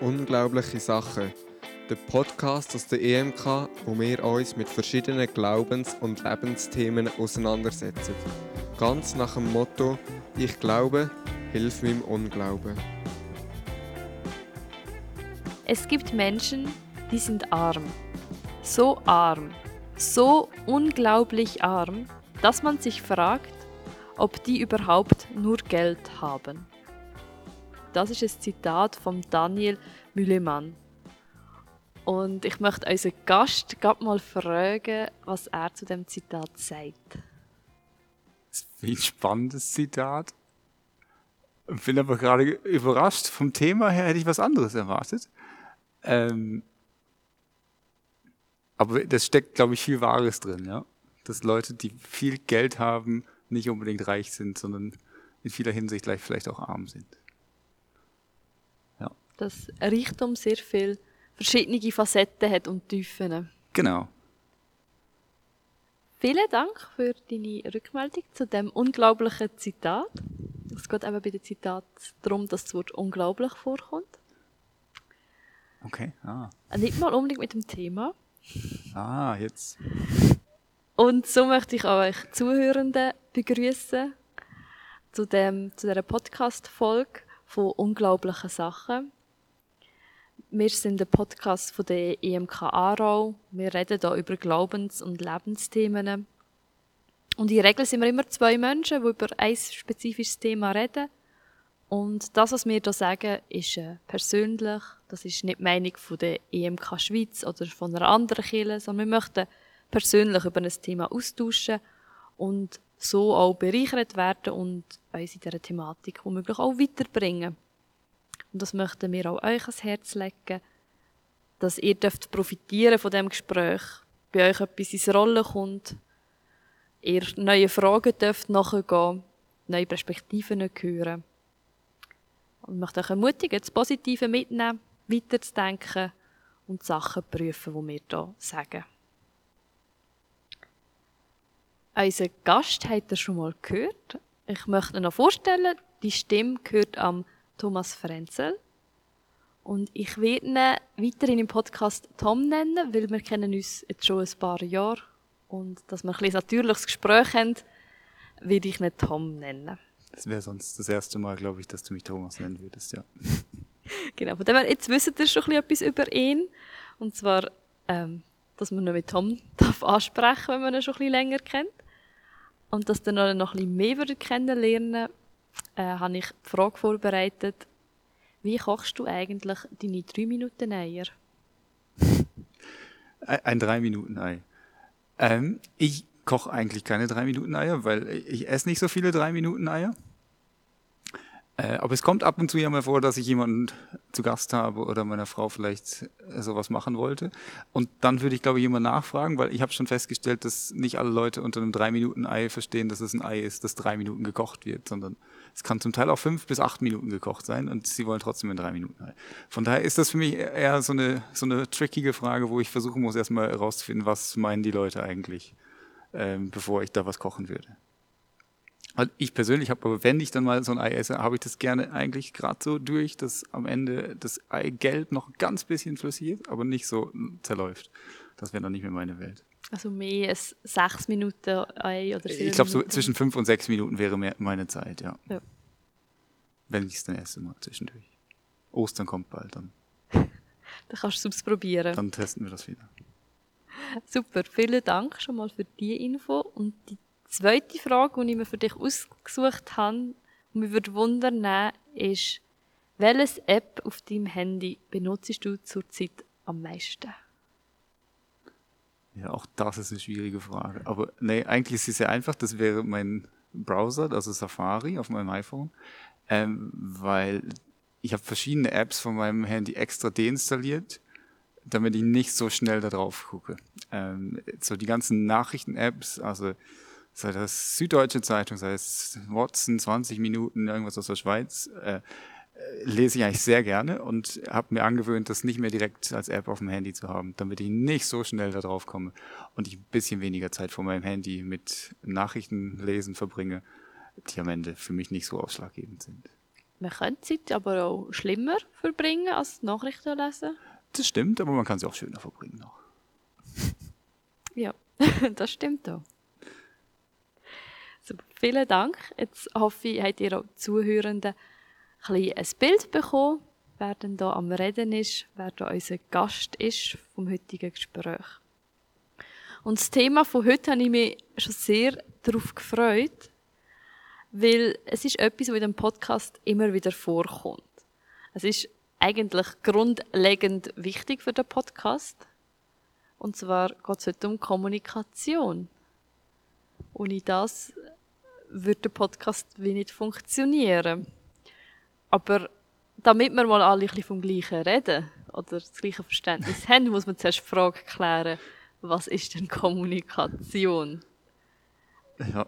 Unglaubliche Sachen. Der Podcast aus der EMK, wo wir uns mit verschiedenen Glaubens- und Lebensthemen auseinandersetzen. Ganz nach dem Motto: Ich glaube, hilf meinem Unglauben. Es gibt Menschen, die sind arm. So arm, so unglaublich arm, dass man sich fragt, ob die überhaupt nur Geld haben. Das ist ein Zitat von Daniel Müllemann. Und ich möchte unseren Gast gerade mal fragen, was er zu dem Zitat sagt. Das ist ein spannendes Zitat. Ich bin aber gerade überrascht. Vom Thema her hätte ich was anderes erwartet. Ähm, aber das steckt, glaube ich, viel Wahres drin, ja. Dass Leute, die viel Geld haben, nicht unbedingt reich sind, sondern in vieler Hinsicht vielleicht auch arm sind. Dass Reichtum sehr viel verschiedene Facetten hat und Tiefen. Genau. Vielen Dank für deine Rückmeldung zu dem unglaublichen Zitat. Es geht eben bei dem Zitat darum, dass das Wort unglaublich vorkommt. Okay, ah. Nicht mal unbedingt mit dem Thema. Ah, jetzt. Und so möchte ich auch euch Zuhörenden begrüßen zu, dem, zu dieser Podcast-Folge von unglaublichen Sachen. Wir sind ein Podcast von der EMK Aarau. Wir reden hier über Glaubens- und Lebensthemen. Und in der Regel sind wir immer zwei Menschen, die über ein spezifisches Thema reden. Und das, was wir hier sagen, ist äh, persönlich. Das ist nicht die Meinung von der EMK Schweiz oder von einer anderen Kirche, sondern wir möchten persönlich über ein Thema austauschen und so auch bereichert werden und uns in dieser Thematik womöglich auch weiterbringen. Und das möchten wir auch euch ans Herz legen, dass ihr dürft profitieren von dem Gespräch, bei euch etwas ins Rollen kommt, ihr neue Fragen dürft nachgehen, neue Perspektiven hören. Und ich möchte euch ermutigen, das Positive mitnehmen, weiterzudenken und die Sachen prüfen, die wir hier sagen. Unser Gast habt ihr schon mal gehört. Ich möchte ihn noch vorstellen. Die Stimme gehört am Thomas Frenzel. Und ich werde ihn weiterhin im Podcast Tom nennen, weil wir kennen uns jetzt schon ein paar Jahre. Und dass wir ein, ein natürliches Gespräch haben, werde ich ihn Tom nennen. Das wäre sonst das erste Mal, glaube ich, dass du mich Thomas nennen würdest, ja. genau, von dem her, jetzt wisst ihr schon etwas über ihn. Und zwar, ähm, dass man ihn mit Tom darf ansprechen wenn man ihn schon ein bisschen länger kennt. Und dass ihr noch ein bisschen mehr kennenlernen äh, habe ich die Frage vorbereitet, wie kochst du eigentlich deine 3 Minuten Eier? Ein 3 Minuten Ei. Ähm, ich koche eigentlich keine 3 Minuten Eier, weil ich esse nicht so viele 3 Minuten Eier. Äh, aber es kommt ab und zu ja mal vor, dass ich jemanden zu Gast habe oder meiner Frau vielleicht äh, sowas machen wollte. Und dann würde ich, glaube ich, jemand nachfragen, weil ich habe schon festgestellt, dass nicht alle Leute unter einem drei Minuten Ei verstehen, dass es ein Ei ist, das drei Minuten gekocht wird, sondern es kann zum Teil auch fünf bis acht Minuten gekocht sein und sie wollen trotzdem ein drei Minuten Ei. Von daher ist das für mich eher so eine, so eine trickige Frage, wo ich versuchen muss, erstmal herauszufinden, was meinen die Leute eigentlich, ähm, bevor ich da was kochen würde. Ich persönlich habe aber, wenn ich dann mal so ein Ei esse, habe ich das gerne eigentlich gerade so durch, dass am Ende das Eigelb noch ein ganz bisschen flüssig aber nicht so zerläuft. Das wäre dann nicht mehr meine Welt. Also mehr als sechs Minuten Ei oder Ich glaube, so zwischen fünf und sechs Minuten wäre mehr meine Zeit, ja. ja. Wenn ich es dann esse, mal zwischendurch. Ostern kommt bald dann. dann kannst du es probieren. Dann testen wir das wieder. Super, vielen Dank schon mal für die Info. Und die zweite Frage, die ich mir für dich ausgesucht habe und mich würde wundern, ist, welches App auf deinem Handy benutzt du zurzeit am meisten? Ja, auch das ist eine schwierige Frage. Aber nee, eigentlich ist es sehr einfach. Das wäre mein Browser, also Safari auf meinem iPhone, ähm, weil ich habe verschiedene Apps von meinem Handy extra deinstalliert, damit ich nicht so schnell da drauf gucke. Ähm, so die ganzen Nachrichten-Apps, also sei das Süddeutsche Zeitung, sei es Watson, 20 Minuten, irgendwas aus der Schweiz, äh, lese ich eigentlich sehr gerne und habe mir angewöhnt, das nicht mehr direkt als App auf dem Handy zu haben, damit ich nicht so schnell da drauf komme und ich ein bisschen weniger Zeit vor meinem Handy mit Nachrichten lesen verbringe, die am Ende für mich nicht so ausschlaggebend sind. man könnte Zeit aber auch schlimmer verbringen als Nachrichten lesen. Das stimmt, aber man kann sie auch schöner verbringen noch. Ja, das stimmt auch. Vielen Dank. Jetzt hoffe ich, habt ihr auch Zuhörenden ein, bisschen ein Bild bekommen, wer denn da am Reden ist, wer da unser Gast ist vom heutigen Gespräch. Und das Thema von heute habe ich mich schon sehr darauf gefreut, weil es ist etwas, was in dem Podcast immer wieder vorkommt. Es ist eigentlich grundlegend wichtig für den Podcast. Und zwar geht es heute um Kommunikation. Ohne das würde der Podcast wie nicht funktionieren. Aber damit wir mal alle ein bisschen vom Gleichen reden oder das gleiche Verständnis haben, muss man zuerst die Frage klären, was ist denn Kommunikation? Ja,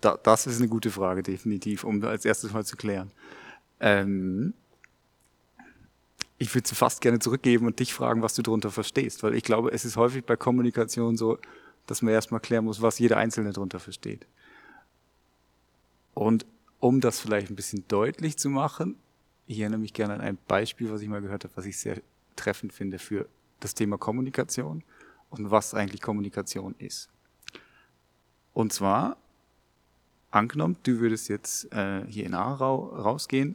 da, das ist eine gute Frage, definitiv, um als erstes mal zu klären. Ähm, ich würde fast gerne zurückgeben und dich fragen, was du darunter verstehst, weil ich glaube, es ist häufig bei Kommunikation so, dass man erstmal klären muss, was jeder Einzelne darunter versteht. Und um das vielleicht ein bisschen deutlich zu machen, ich erinnere mich gerne an ein Beispiel, was ich mal gehört habe, was ich sehr treffend finde für das Thema Kommunikation und was eigentlich Kommunikation ist. Und zwar, angenommen, du würdest jetzt äh, hier in Aarau rausgehen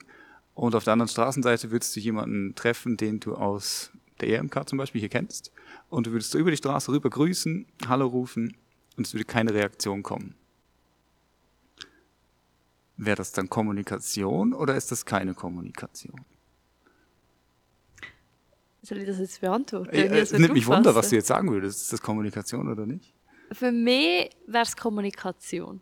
und auf der anderen Straßenseite würdest du jemanden treffen, den du aus der EMK zum Beispiel hier kennst. Und du würdest so über die Straße rüber grüßen, Hallo rufen und es würde keine Reaktion kommen. Wäre das dann Kommunikation oder ist das keine Kommunikation? Soll ich das jetzt beantworten? Äh, es nimmt mich wunder, was du jetzt sagen würdest. Ist das Kommunikation oder nicht? Für mich wäre es Kommunikation.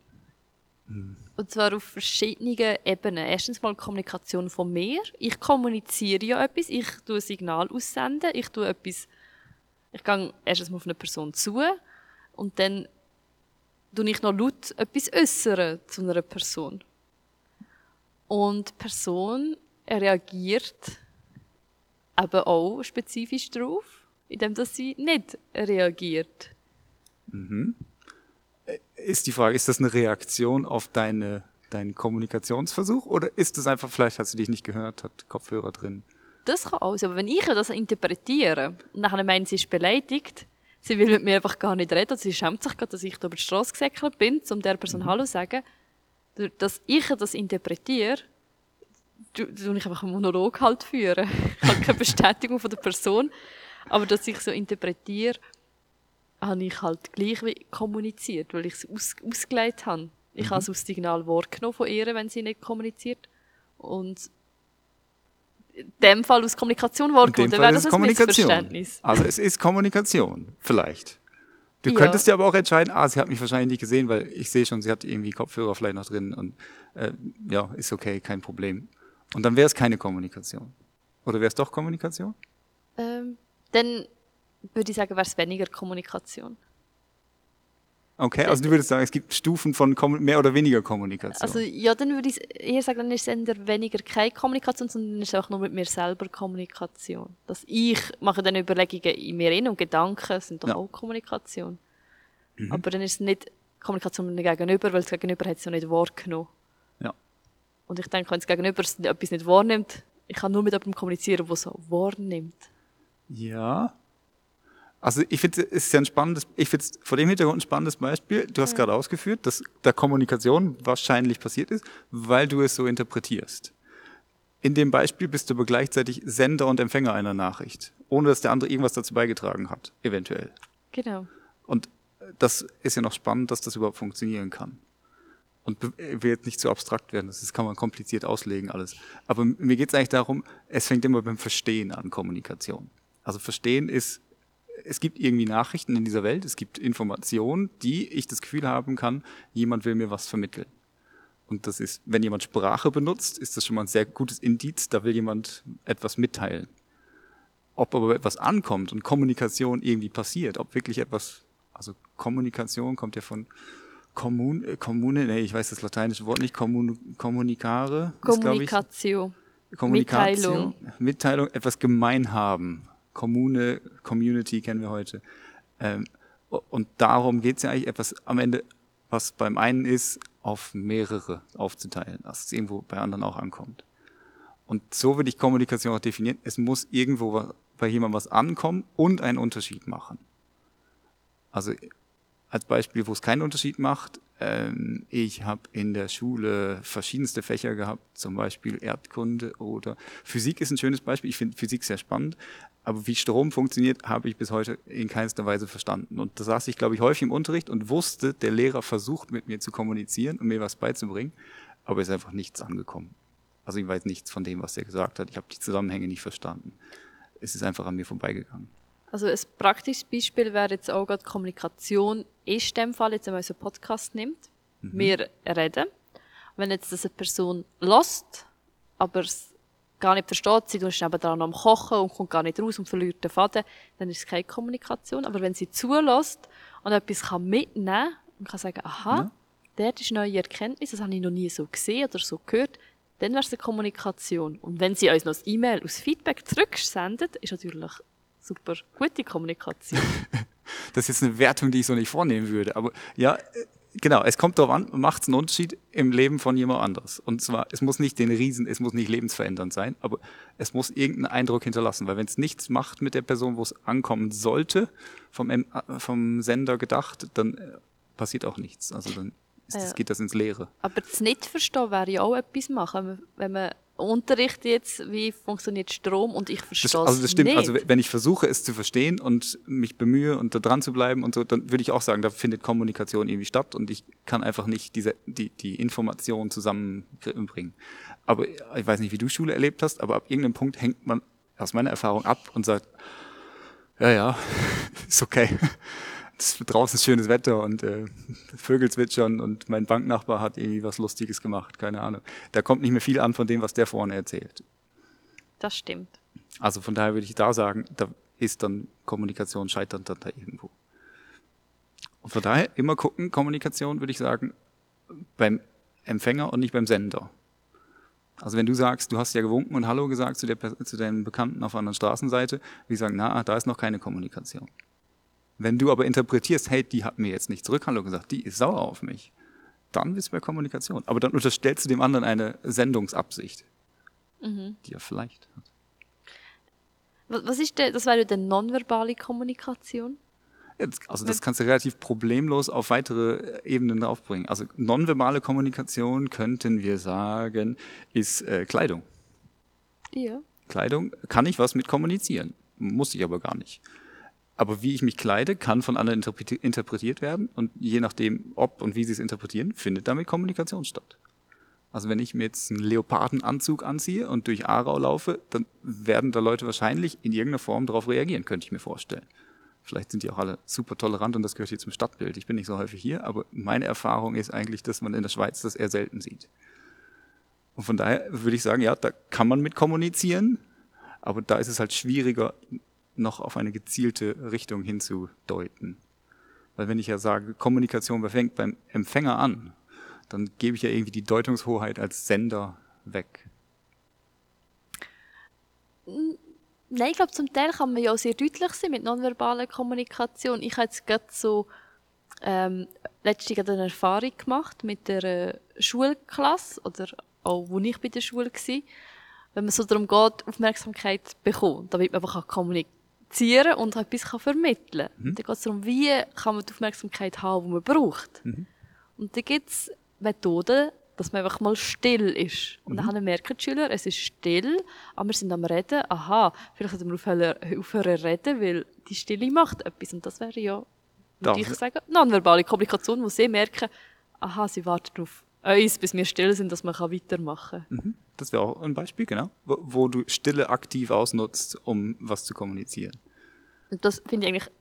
Hm. Und zwar auf verschiedenen Ebenen. Erstens mal Kommunikation von mir. Ich kommuniziere ja etwas, ich tue ein Signal aussenden, ich tue etwas, ich gehe erstens mal auf eine Person zu und dann tue ich noch laut etwas äußern zu einer Person. Und die Person reagiert eben auch spezifisch darauf, indem sie nicht reagiert. Mhm ist die Frage, ist das eine Reaktion auf deine, deinen Kommunikationsversuch oder ist es einfach, vielleicht hat sie dich nicht gehört, hat Kopfhörer drin? Das kann auch sein, aber wenn ich das interpretiere und nachher meine, sie ist beleidigt, sie will mit mir einfach gar nicht reden, sie schämt sich gerade, dass ich da über die Straße gesäckelt bin, um der Person mhm. Hallo zu sagen, dass ich das interpretiere, tue ich einfach einen Monolog halt führen. Ich habe keine Bestätigung von der Person, aber dass ich so interpretiere, habe ich halt gleich kommuniziert, weil ich es aus, ausgelegt habe. Ich mhm. habe es aus Signal wahrgenommen von ihr, wenn sie nicht kommuniziert. Und in dem Fall aus Kommunikation wahrgenommen, dann wäre das ein Missverständnis. Also es ist Kommunikation, vielleicht. Du ja. könntest ja aber auch entscheiden, ah, sie hat mich wahrscheinlich nicht gesehen, weil ich sehe schon, sie hat irgendwie Kopfhörer vielleicht noch drin und äh, ja, ist okay, kein Problem. Und dann wäre es keine Kommunikation. Oder wäre es doch Kommunikation? Ähm, dann würde ich sagen, wäre es weniger Kommunikation. Okay, also du würdest sagen, es gibt Stufen von mehr oder weniger Kommunikation. Also ja, dann würde ich eher sagen, dann ist es eher weniger keine Kommunikation, sondern es ist auch nur mit mir selber Kommunikation. Dass ich mache dann Überlegungen in mir hin und Gedanken sind doch ja. auch Kommunikation. Mhm. Aber dann ist es nicht Kommunikation mit dem Gegenüber, weil das Gegenüber hat es ja nicht wahrgenommen. Ja. Und ich denke, wenn das Gegenüber etwas nicht wahrnimmt, ich kann nur mit jemandem kommunizieren, der es wahrnimmt. Ja, also ich finde, es ist ja ein spannendes, ich finde es vor dem Hintergrund ein spannendes Beispiel. Du hast ja. gerade ausgeführt, dass da Kommunikation wahrscheinlich passiert ist, weil du es so interpretierst. In dem Beispiel bist du aber gleichzeitig Sender und Empfänger einer Nachricht, ohne dass der andere irgendwas dazu beigetragen hat, eventuell. Genau. Und das ist ja noch spannend, dass das überhaupt funktionieren kann. Und will jetzt nicht zu abstrakt werden, das kann man kompliziert auslegen alles. Aber mir geht es eigentlich darum, es fängt immer beim Verstehen an Kommunikation. Also Verstehen ist es gibt irgendwie Nachrichten in dieser Welt, es gibt Informationen, die ich das Gefühl haben kann, jemand will mir was vermitteln. Und das ist, wenn jemand Sprache benutzt, ist das schon mal ein sehr gutes Indiz, da will jemand etwas mitteilen. Ob aber etwas ankommt und Kommunikation irgendwie passiert, ob wirklich etwas, also Kommunikation kommt ja von Kommun, äh, Kommune, nee, ich weiß das lateinische Wort nicht, Kommun, Kommunikare. Kommunikation. Kommunikation. Mitteilung. Mitteilung, etwas gemein haben. Kommune, Community kennen wir heute. Ähm, und darum geht es ja eigentlich etwas am Ende, was beim einen ist, auf mehrere aufzuteilen, dass es irgendwo bei anderen auch ankommt. Und so würde ich Kommunikation auch definieren. Es muss irgendwo bei jemandem was ankommen und einen Unterschied machen. Also als Beispiel, wo es keinen Unterschied macht, ähm, ich habe in der Schule verschiedenste Fächer gehabt, zum Beispiel Erdkunde oder Physik ist ein schönes Beispiel. Ich finde Physik sehr spannend, aber wie Strom funktioniert, habe ich bis heute in keinster Weise verstanden. Und da saß ich, glaube ich, häufig im Unterricht und wusste, der Lehrer versucht mit mir zu kommunizieren und mir was beizubringen, aber ist einfach nichts angekommen. Also ich weiß nichts von dem, was er gesagt hat. Ich habe die Zusammenhänge nicht verstanden. Es ist einfach an mir vorbeigegangen. Also ein praktisches Beispiel wäre jetzt auch gerade Kommunikation ist in dem Fall, jetzt wenn man so einen Podcast nimmt. Mhm. Wir reden. Wenn jetzt das eine Person lost, aber es gar nicht versteht, sie ist nebenan am Kochen und kommt gar nicht raus und verliert den Faden, dann ist es keine Kommunikation. Aber wenn sie zulässt und etwas kann mitnehmen und kann sagen, aha, ja. dort ist neue Erkenntnis, das habe ich noch nie so gesehen oder so gehört, dann wäre es eine Kommunikation. Und wenn sie uns noch ein E-Mail aus Feedback zurücksendet, ist natürlich super gute Kommunikation. das ist jetzt eine Wertung, die ich so nicht vornehmen würde. Aber ja, genau, es kommt darauf an, macht es einen Unterschied im Leben von jemand anderes. Und zwar, es muss nicht den Riesen, es muss nicht lebensverändernd sein, aber es muss irgendeinen Eindruck hinterlassen. Weil wenn es nichts macht mit der Person, wo es ankommen sollte, vom, äh, vom Sender gedacht, dann äh, passiert auch nichts. Also dann ist, ja. geht das ins Leere. Aber das Nicht-Verstehen wäre ja auch etwas machen, wenn man Unterricht jetzt, wie funktioniert Strom und ich verstehe es Also das stimmt, nicht. also wenn ich versuche es zu verstehen und mich bemühe und da dran zu bleiben und so, dann würde ich auch sagen, da findet Kommunikation irgendwie statt und ich kann einfach nicht diese, die, die Informationen zusammenbringen. Aber ich weiß nicht, wie du Schule erlebt hast, aber ab irgendeinem Punkt hängt man aus meiner Erfahrung ab und sagt, ja, ja, ist okay es ist draußen schönes Wetter und äh, Vögel zwitschern und mein Banknachbar hat irgendwie was Lustiges gemacht, keine Ahnung. Da kommt nicht mehr viel an von dem, was der vorne erzählt. Das stimmt. Also von daher würde ich da sagen, da ist dann Kommunikation scheitert dann da irgendwo. Und von daher immer gucken, Kommunikation würde ich sagen, beim Empfänger und nicht beim Sender. Also wenn du sagst, du hast ja gewunken und Hallo gesagt zu, der, zu deinem Bekannten auf einer anderen Straßenseite, wir sagen, na, da ist noch keine Kommunikation. Wenn du aber interpretierst, hey, die hat mir jetzt nicht zurück Hallo gesagt, die ist sauer auf mich, dann bist du bei Kommunikation. Aber dann unterstellst du dem anderen eine Sendungsabsicht, mhm. die er vielleicht hat. Was ist der, das wäre denn nonverbale Kommunikation? Also das kannst du relativ problemlos auf weitere Ebenen aufbringen. Also nonverbale Kommunikation könnten wir sagen, ist äh, Kleidung. Ja. Kleidung kann ich was mit kommunizieren, muss ich aber gar nicht. Aber wie ich mich kleide, kann von anderen interpretiert werden und je nachdem, ob und wie sie es interpretieren, findet damit Kommunikation statt. Also wenn ich mir jetzt einen Leopardenanzug anziehe und durch Aarau laufe, dann werden da Leute wahrscheinlich in irgendeiner Form darauf reagieren, könnte ich mir vorstellen. Vielleicht sind die auch alle super tolerant und das gehört hier zum Stadtbild. Ich bin nicht so häufig hier, aber meine Erfahrung ist eigentlich, dass man in der Schweiz das eher selten sieht. Und von daher würde ich sagen, ja, da kann man mit kommunizieren, aber da ist es halt schwieriger, noch auf eine gezielte Richtung hinzudeuten. Weil wenn ich ja sage, Kommunikation fängt beim Empfänger an, dann gebe ich ja irgendwie die Deutungshoheit als Sender weg. Nein, ich glaube, zum Teil kann man ja auch sehr deutlich sein mit nonverbaler Kommunikation. Ich habe jetzt gerade so ähm, letztens eine Erfahrung gemacht mit der äh, Schulklasse oder auch, wo ich bei der Schule war. Wenn man so darum geht, Aufmerksamkeit bekommt, damit man einfach kommunizieren kommunizieren und etwas kann vermitteln kann. Mhm. Dann geht es darum, wie kann man die Aufmerksamkeit haben, die man braucht. Mhm. Und dann gibt es Methoden, dass man einfach mal still ist. Und mhm. dann merken die Schüler, es ist still, aber wir sind am Reden. Aha, vielleicht sollten wir aufhören, aufhören reden, weil die Stille macht etwas. Und das wäre ja, würde ich sagen, nonverbale Kommunikation, wo sie merken, aha, sie warten auf uns, bis wir still sind, dass man weitermachen kann. Mhm. Das wäre auch ein Beispiel, genau, wo, wo, du Stille aktiv ausnutzt, um was zu kommunizieren. Und das finde ich eigentlich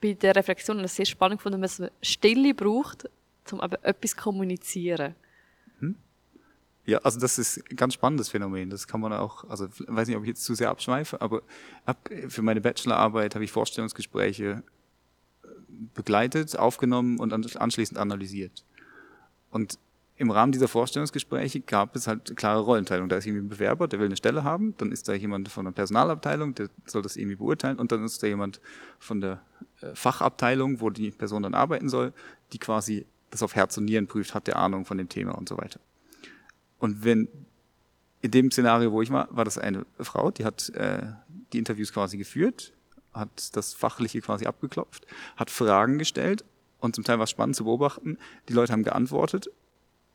bei der Reflexion sehr spannend gefunden, dass man Stille braucht, um aber etwas zu kommunizieren. Mhm. Ja, also das ist ein ganz spannendes Phänomen. Das kann man auch, also ich weiß nicht, ob ich jetzt zu sehr abschweife, aber für meine Bachelorarbeit habe ich Vorstellungsgespräche äh, begleitet, aufgenommen und anschließend analysiert. Und im Rahmen dieser Vorstellungsgespräche gab es halt klare Rollenteilung. Da ist irgendwie ein Bewerber, der will eine Stelle haben, dann ist da jemand von der Personalabteilung, der soll das irgendwie beurteilen und dann ist da jemand von der äh, Fachabteilung, wo die Person dann arbeiten soll, die quasi das auf Herz und Nieren prüft, hat der Ahnung von dem Thema und so weiter. Und wenn in dem Szenario, wo ich war, war das eine Frau, die hat äh, die Interviews quasi geführt, hat das Fachliche quasi abgeklopft, hat Fragen gestellt und zum Teil war es spannend zu beobachten. Die Leute haben geantwortet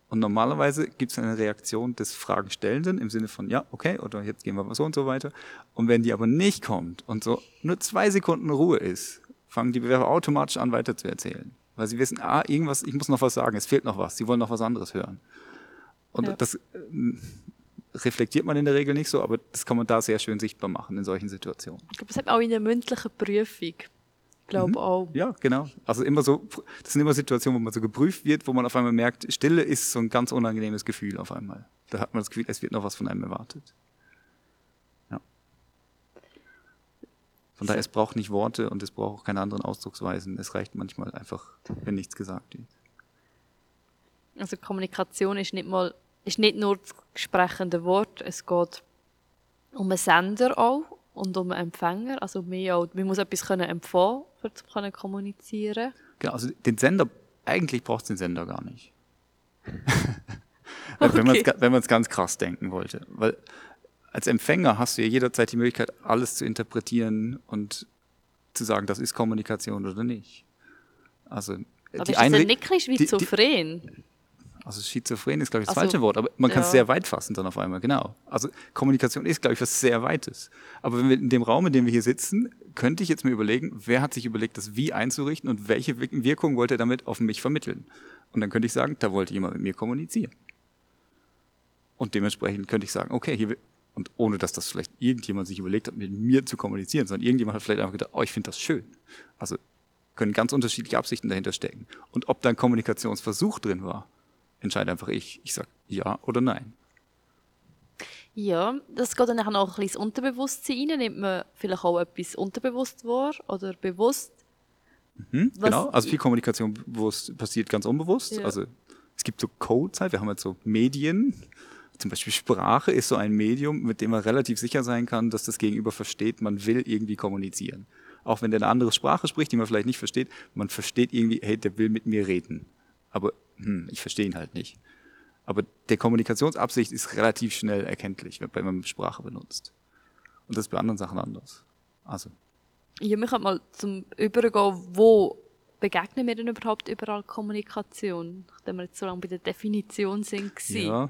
und normalerweise gibt es eine Reaktion des Fragenstellenden im Sinne von, ja, okay, oder jetzt gehen wir mal so und so weiter. Und wenn die aber nicht kommt und so nur zwei Sekunden Ruhe ist, fangen die Bewerber automatisch an, weiter zu erzählen. Weil sie wissen, ah, irgendwas, ich muss noch was sagen, es fehlt noch was, sie wollen noch was anderes hören. Und Ja. das äh, reflektiert man in der Regel nicht so, aber das kann man da sehr schön sichtbar machen in solchen Situationen. Ich glaube, das hat man auch in der mündlichen Prüfung. Glaube Mhm. auch. Ja, genau. Also immer so, das sind immer Situationen, wo man so geprüft wird, wo man auf einmal merkt, Stille ist so ein ganz unangenehmes Gefühl auf einmal. Da hat man das Gefühl, es wird noch was von einem erwartet. Ja. Von daher, es braucht nicht Worte und es braucht auch keine anderen Ausdrucksweisen. Es reicht manchmal einfach, wenn nichts gesagt wird. Also Kommunikation ist nicht mal ist nicht nur das gesprechende Wort, es geht um einen Sender auch und um Empfänger. Also mehr auch, man muss etwas können empfangen, um zu können kommunizieren. Genau, also den Sender, eigentlich braucht es den Sender gar nicht. Wenn man es Okay. wenn man's ganz krass denken wollte. Weil als Empfänger hast du ja jederzeit die Möglichkeit, alles zu interpretieren und zu sagen, das ist Kommunikation oder nicht. Also Aber die ist das dann nicht ein bisschen die- die- schizophren? Also schizophren ist, glaube ich, das Also, falsche Wort, aber man kann es ja. sehr weit fassen dann auf einmal, genau. Also Kommunikation ist, glaube ich, was sehr Weites. Aber wenn wir in dem Raum, in dem wir hier sitzen, könnte ich jetzt mir überlegen, wer hat sich überlegt, das wie einzurichten und welche Wir- Wirkung wollte er damit auf mich vermitteln. Und dann könnte ich sagen, da wollte jemand mit mir kommunizieren. Und dementsprechend könnte ich sagen, okay, hier will, und ohne dass das vielleicht irgendjemand sich überlegt hat, mit mir zu kommunizieren, sondern irgendjemand hat vielleicht einfach gedacht, oh, ich finde das schön. Also können ganz unterschiedliche Absichten dahinter stecken. Und ob da ein Kommunikationsversuch drin war, entscheide einfach ich. Ich sage ja oder nein. Ja, das geht dann nachher noch ein bisschen ins Unterbewusstsein rein. Nimmt man vielleicht auch etwas unterbewusst wahr oder bewusst? Hm? Was- Genau, also viel Kommunikation bewusst, passiert ganz unbewusst. Ja. Also es gibt so Codes halt, wir haben jetzt so Medien, zum Beispiel Sprache ist so ein Medium, mit dem man relativ sicher sein kann, dass das Gegenüber versteht, man will irgendwie kommunizieren. Auch wenn der eine andere Sprache spricht, die man vielleicht nicht versteht, man versteht irgendwie, hey, der will mit mir reden. Aber hm, ich verstehe ihn halt nicht. Aber der Kommunikationsabsicht ist relativ schnell erkenntlich, wenn man Sprache benutzt. Und das ist bei anderen Sachen anders. Also, Ja, wir können mal zum Übergehen, wo begegnen wir denn überhaupt überall Kommunikation? Nachdem wir jetzt so lange bei der Definition sind. Ja.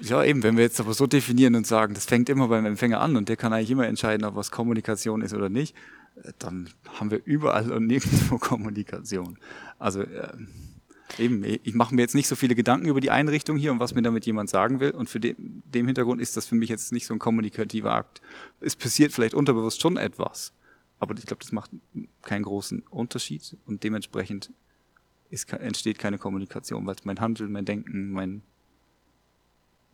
Ja, eben, wenn wir jetzt aber so definieren und sagen, das fängt immer beim Empfänger an und der kann eigentlich immer entscheiden, ob was Kommunikation ist oder nicht, äh, dann haben wir überall und nirgendwo Kommunikation. Also äh, eben, ich mache mir jetzt nicht so viele Gedanken über die Einrichtung hier und was mir damit jemand sagen will und für dem, dem Hintergrund ist das für mich jetzt nicht so ein kommunikativer Akt. Es passiert vielleicht unterbewusst schon etwas, aber ich glaube, das macht keinen großen Unterschied und dementsprechend ist, entsteht keine Kommunikation, weil mein Handeln, mein Denken, mein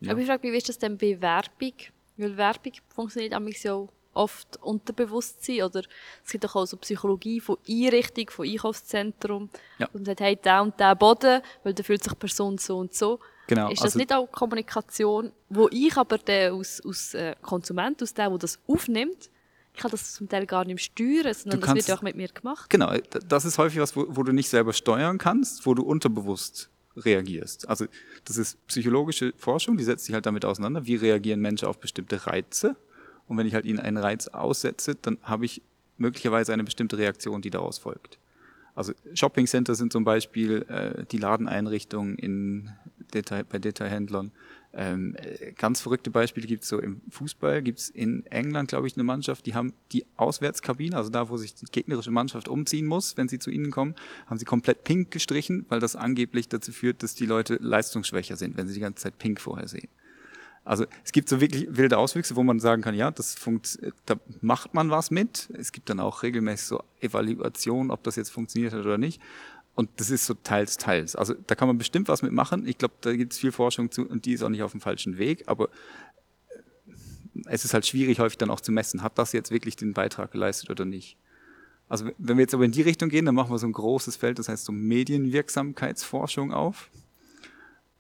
Ja. Aber ich frage mich, wie ist das denn bei Werbung? Weil Werbung funktioniert nämlich so oft Unterbewusstsein oder es gibt auch so Psychologie von Einrichtung, von Einkaufszentrum. Ja. Und man sagt, hey, der und der Boden, weil da fühlt sich die Person so und so. Genau, ist das also- nicht auch Kommunikation, wo ich aber der aus, aus äh, Konsument, aus der, der das aufnimmt, ich kann das zum Teil gar nicht steuern, sondern das wird kannst- auch mit mir gemacht. Genau, d- das ist häufig was, wo, wo du nicht selber steuern kannst, wo du unterbewusst reagierst. Also das ist psychologische Forschung, die setzt sich halt damit auseinander, wie reagieren Menschen auf bestimmte Reize. Und wenn ich halt ihnen einen Reiz aussetze, dann habe ich möglicherweise eine bestimmte Reaktion, die daraus folgt. Also Shoppingcenter sind zum Beispiel äh, die Ladeneinrichtungen in Detail, bei Detailhändlern. Ähm, äh, ganz verrückte Beispiele gibt es so im Fußball, gibt es in England, glaube ich, eine Mannschaft, die haben die Auswärtskabine, also da, wo sich die gegnerische Mannschaft umziehen muss, wenn sie zu ihnen kommen, haben sie komplett pink gestrichen, weil das angeblich dazu führt, dass die Leute leistungsschwächer sind, wenn sie die ganze Zeit pink vorher sehen. Also es gibt so wirklich wilde Auswüchse, wo man sagen kann, ja, das funkt, da macht man was mit. Es gibt dann auch regelmäßig so Evaluationen, ob das jetzt funktioniert hat oder nicht. Und das ist so teils, teils. Also da kann man bestimmt was mitmachen. Ich glaube, da gibt es viel Forschung zu und die ist auch nicht auf dem falschen Weg. Aber äh, es ist halt schwierig, häufig dann auch zu messen, hat das jetzt wirklich den Beitrag geleistet oder nicht. Also wenn wir jetzt aber in die Richtung gehen, dann machen wir so ein großes Feld, das heißt so Medienwirksamkeitsforschung auf.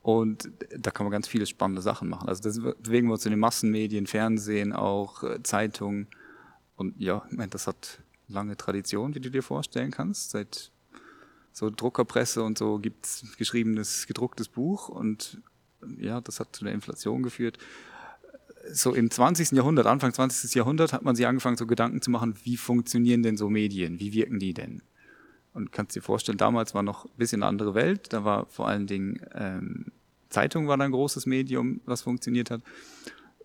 Und da kann man ganz viele spannende Sachen machen. Also das bewegen wir uns in den Massenmedien, Fernsehen, auch äh, Zeitungen. Und ja, ich meine, das hat lange Tradition, wie du dir vorstellen kannst. Seit so Druckerpresse und so gibt's geschriebenes, gedrucktes Buch und ja, das hat zu der Inflation geführt. So im 20. Jahrhundert, Anfang 20. Jahrhundert, hat man sich angefangen, so Gedanken zu machen, wie funktionieren denn so Medien? Wie wirken die denn? Und kannst dir vorstellen, damals war noch ein bisschen eine andere Welt. Da war vor allen Dingen ähm, Zeitung war da ein großes Medium, was funktioniert hat.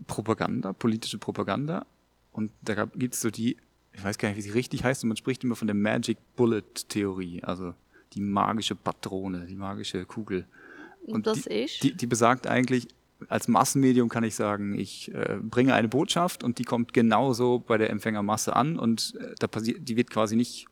Propaganda, politische Propaganda. Und da gibt es so die, ich weiß gar nicht, wie sie richtig heißt, und man spricht immer von der Magic Bullet Theorie, also die magische Patrone, die magische Kugel. Und das die, ist? Die, die besagt eigentlich, als Massenmedium kann ich sagen, ich äh, bringe eine Botschaft und die kommt genauso bei der Empfängermasse an und äh, da passiert, die wird quasi nicht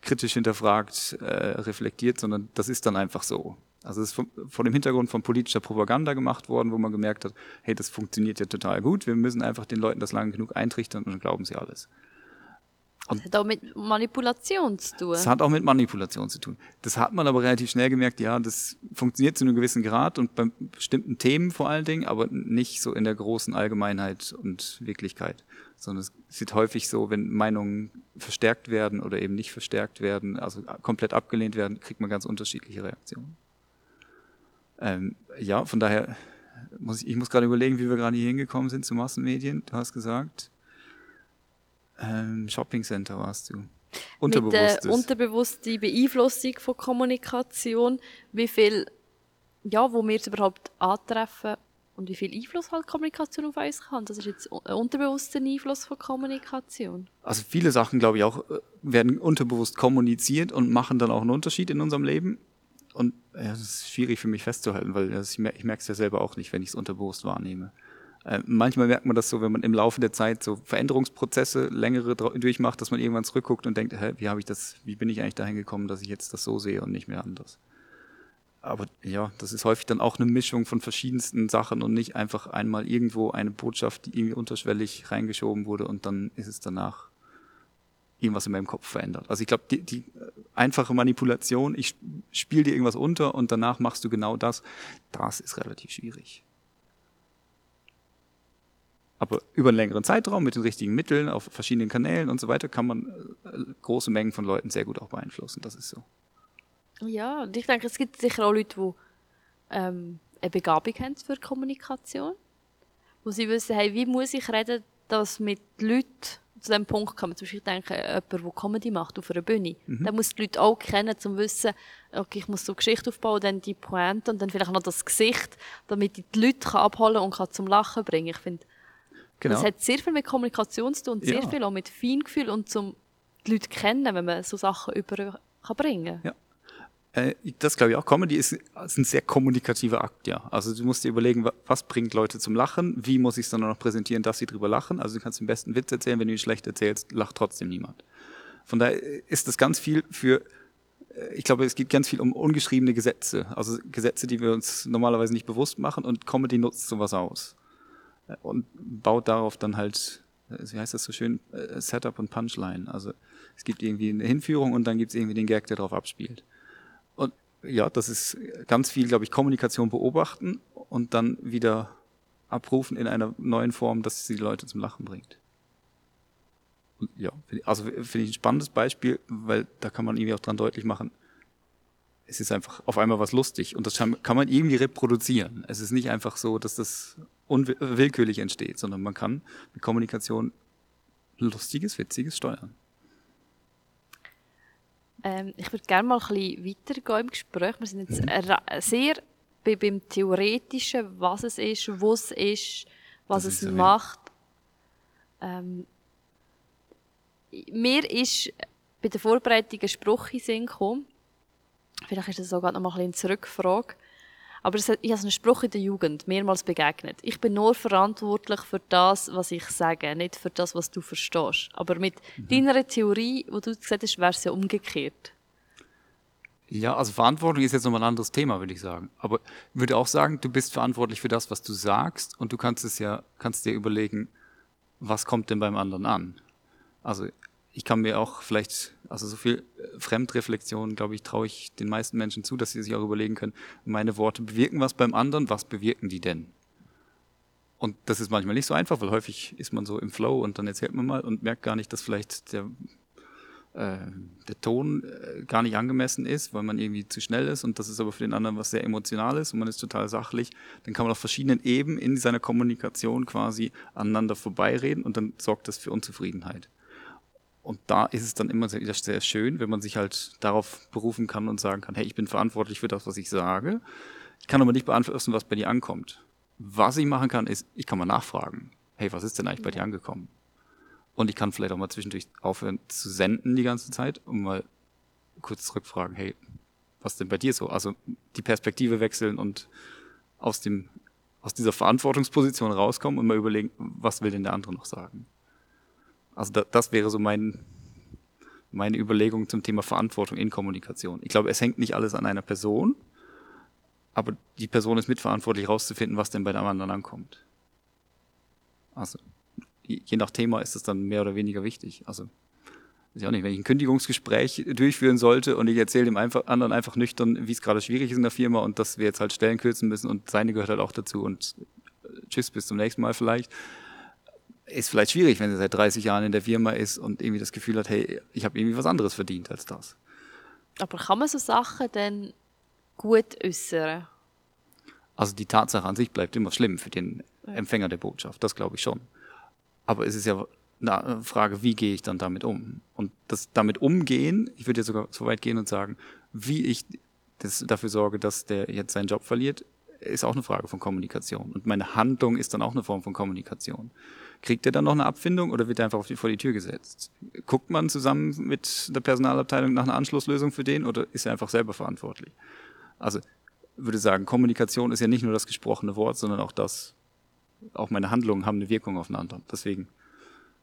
kritisch hinterfragt, äh, reflektiert, sondern das ist dann einfach so. Also es ist vor dem Hintergrund von politischer Propaganda gemacht worden, wo man gemerkt hat, hey, das funktioniert ja total gut, wir müssen einfach den Leuten das lange genug eintrichtern und dann glauben sie alles. Und das hat auch mit Manipulation zu tun. Das hat auch mit Manipulation zu tun. Das hat man aber relativ schnell gemerkt, ja, das funktioniert zu einem gewissen Grad und bei bestimmten Themen vor allen Dingen, aber nicht so in der großen Allgemeinheit und Wirklichkeit. Sondern es wird häufig so, wenn Meinungen verstärkt werden oder eben nicht verstärkt werden, also komplett abgelehnt werden, kriegt man ganz unterschiedliche Reaktionen. Ähm, ja, von daher muss ich, ich muss gerade überlegen, wie wir gerade hier hingekommen sind zu Massenmedien. Du hast gesagt, ähm, Shopping Center warst du. Unterbewusstes. Mit der unterbewussten Beeinflussung von Kommunikation, wie viel, ja, wo wir es überhaupt antreffen und wie viel Einfluss halt Kommunikation auf uns kann. Das ist jetzt ein unterbewusster Einfluss von Kommunikation. Also viele Sachen, glaube ich, auch äh, werden unterbewusst kommuniziert und machen dann auch einen Unterschied in unserem Leben. Und ja, das ist schwierig für mich festzuhalten, weil merke, ich merke es ja selber auch nicht, wenn ich es unterbewusst wahrnehme. Äh, manchmal merkt man das so, wenn man im Laufe der Zeit so Veränderungsprozesse längere durchmacht, dass man irgendwann zurückguckt und denkt, hä, wie habe ich das, wie bin ich eigentlich dahin gekommen, dass ich jetzt das so sehe und nicht mehr anders. Aber ja, das ist häufig dann auch eine Mischung von verschiedensten Sachen und nicht einfach einmal irgendwo eine Botschaft, die irgendwie unterschwellig reingeschoben wurde und dann ist es danach irgendwas in meinem Kopf verändert. Also ich glaube, die, die einfache Manipulation, ich spiele dir irgendwas unter und danach machst du genau das, das ist relativ schwierig. Aber über einen längeren Zeitraum mit den richtigen Mitteln auf verschiedenen Kanälen und so weiter kann man äh, große Mengen von Leuten sehr gut auch beeinflussen. Das ist so. Ja, und ich denke, es gibt sicher auch Leute, die ähm, eine Begabung haben für Kommunikation, wo sie wissen, hey, wie muss ich reden, dass mit Leuten zu dem Punkt kommen. Zum Beispiel, denke, jemand, der Comedy macht auf einer Bühne, mhm. der muss die Leute auch kennen, um zu wissen, okay, ich muss so Geschichte aufbauen, dann die Pointe und dann vielleicht noch das Gesicht, damit ich die Leute abholen kann und kann zum Lachen bringen. Ich finde, Genau. Das hat sehr viel mit Kommunikation zu tun und sehr ja. viel auch mit Feingefühl und zum die Leute kennen, wenn man so Sachen über kann bringen Ja. Äh, das glaube ich auch. Comedy ist, ist, ein sehr kommunikativer Akt, ja. Also du musst dir überlegen, was bringt Leute zum Lachen, wie muss ich es dann noch präsentieren, dass sie drüber lachen. Also du kannst den besten Witz erzählen, wenn du ihn schlecht erzählst, lacht trotzdem niemand. Von daher ist das ganz viel für äh, ich glaube, es geht ganz viel um ungeschriebene Gesetze, also Gesetze, die wir uns normalerweise nicht bewusst machen und Comedy nutzt sowas aus und baut darauf dann halt, wie heißt das so schön, äh, Setup und Punchline. Also es gibt irgendwie eine Hinführung und dann gibt es irgendwie den Gag, der darauf abspielt. Und ja, das ist ganz viel, glaube ich, Kommunikation beobachten und dann wieder abrufen in einer neuen Form, dass sie die Leute zum Lachen bringt. Und ja, also finde ich ein spannendes Beispiel, weil da kann man irgendwie auch dran deutlich machen, es ist einfach auf einmal was lustig und das kann man irgendwie reproduzieren. Es ist nicht einfach so, dass das unwillkürlich entsteht, sondern man kann mit Kommunikation Lustiges, Witziges steuern. Ähm, ich würde gerne mal ein bisschen weitergehen im Gespräch. Wir sind jetzt mhm. sehr bei, beim Theoretischen, was es ist, wo es ist, was das es ist macht. Ähm, mir ist bei der Vorbereitung ein Spruch in Sinn gekommen, Vielleicht ist das sogar noch mal ein bisschen Zurückfrage. Aber ich habe einen Spruch in der Jugend mehrmals begegnet. Ich bin nur verantwortlich für das, was ich sage, nicht für das, was du verstehst. Aber mit mhm. deiner Theorie, wo du gesagt hast, wäre es ja umgekehrt. Ja, also Verantwortung ist jetzt nochmal ein anderes Thema, würde ich sagen. Aber ich würde auch sagen, du bist verantwortlich für das, was du sagst und du kannst es ja, kannst dir überlegen, was kommt denn beim anderen an? Also ich kann mir auch vielleicht, also so viel äh, Fremdreflexion, glaube ich, traue ich den meisten Menschen zu, dass sie sich auch überlegen können, meine Worte bewirken was beim anderen, was bewirken die denn? Und das ist manchmal nicht so einfach, weil häufig ist man so im Flow und dann erzählt man mal und merkt gar nicht, dass vielleicht der äh, der Ton äh, gar nicht angemessen ist, weil man irgendwie zu schnell ist und das ist aber für den anderen was sehr Emotionales und man ist total sachlich, dann kann man auf verschiedenen Ebenen in seiner Kommunikation quasi aneinander vorbeireden und dann sorgt das für Unzufriedenheit. Und da ist es dann immer sehr, sehr schön, wenn man sich halt darauf berufen kann und sagen kann, hey, ich bin verantwortlich für das, was ich sage. Ich kann aber nicht beeinflussen, was bei dir ankommt. Was ich machen kann, ist, ich kann mal nachfragen. Hey, was ist denn eigentlich bei dir angekommen? Und ich kann vielleicht auch mal zwischendurch aufhören zu senden die ganze Zeit und mal kurz zurückfragen, hey, was denn bei dir so? Also die Perspektive wechseln und aus dem, aus dieser Verantwortungsposition rauskommen und mal überlegen, was will denn der andere noch sagen? Also da, das wäre so mein, meine Überlegung zum Thema Verantwortung in Kommunikation. Ich glaube, es hängt nicht alles an einer Person, aber die Person ist mitverantwortlich, herauszufinden, was denn bei dem anderen ankommt. Also je nach Thema ist es dann mehr oder weniger wichtig. Also, weiß ich auch nicht, wenn ich ein Kündigungsgespräch durchführen sollte und ich erzähle dem einfach, anderen einfach nüchtern, wie es gerade schwierig ist in der Firma und dass wir jetzt halt Stellen kürzen müssen und seine gehört halt auch dazu und äh, tschüss, bis zum nächsten Mal vielleicht. Ist vielleicht schwierig, wenn er seit 30 Jahren in der Firma ist und irgendwie das Gefühl hat, hey, ich habe irgendwie was anderes verdient als das. Aber kann man so Sachen dann gut äußern? Also die Tatsache an sich bleibt immer schlimm für den Empfänger der Botschaft, das glaube ich schon. Aber es ist ja eine Frage, wie gehe ich dann damit um? Und das damit umgehen, ich würde ja sogar so weit gehen und sagen, wie ich das dafür sorge, dass der jetzt seinen Job verliert, ist auch eine Frage von Kommunikation. Und meine Handlung ist dann auch eine Form von Kommunikation. Kriegt er dann noch eine Abfindung oder wird er einfach die, vor die Tür gesetzt? Guckt man zusammen mit der Personalabteilung nach einer Anschlusslösung für den oder ist er einfach selber verantwortlich? Also würde sagen, Kommunikation ist ja nicht nur das gesprochene Wort, sondern auch das, auch meine Handlungen haben eine Wirkung aufeinander. Deswegen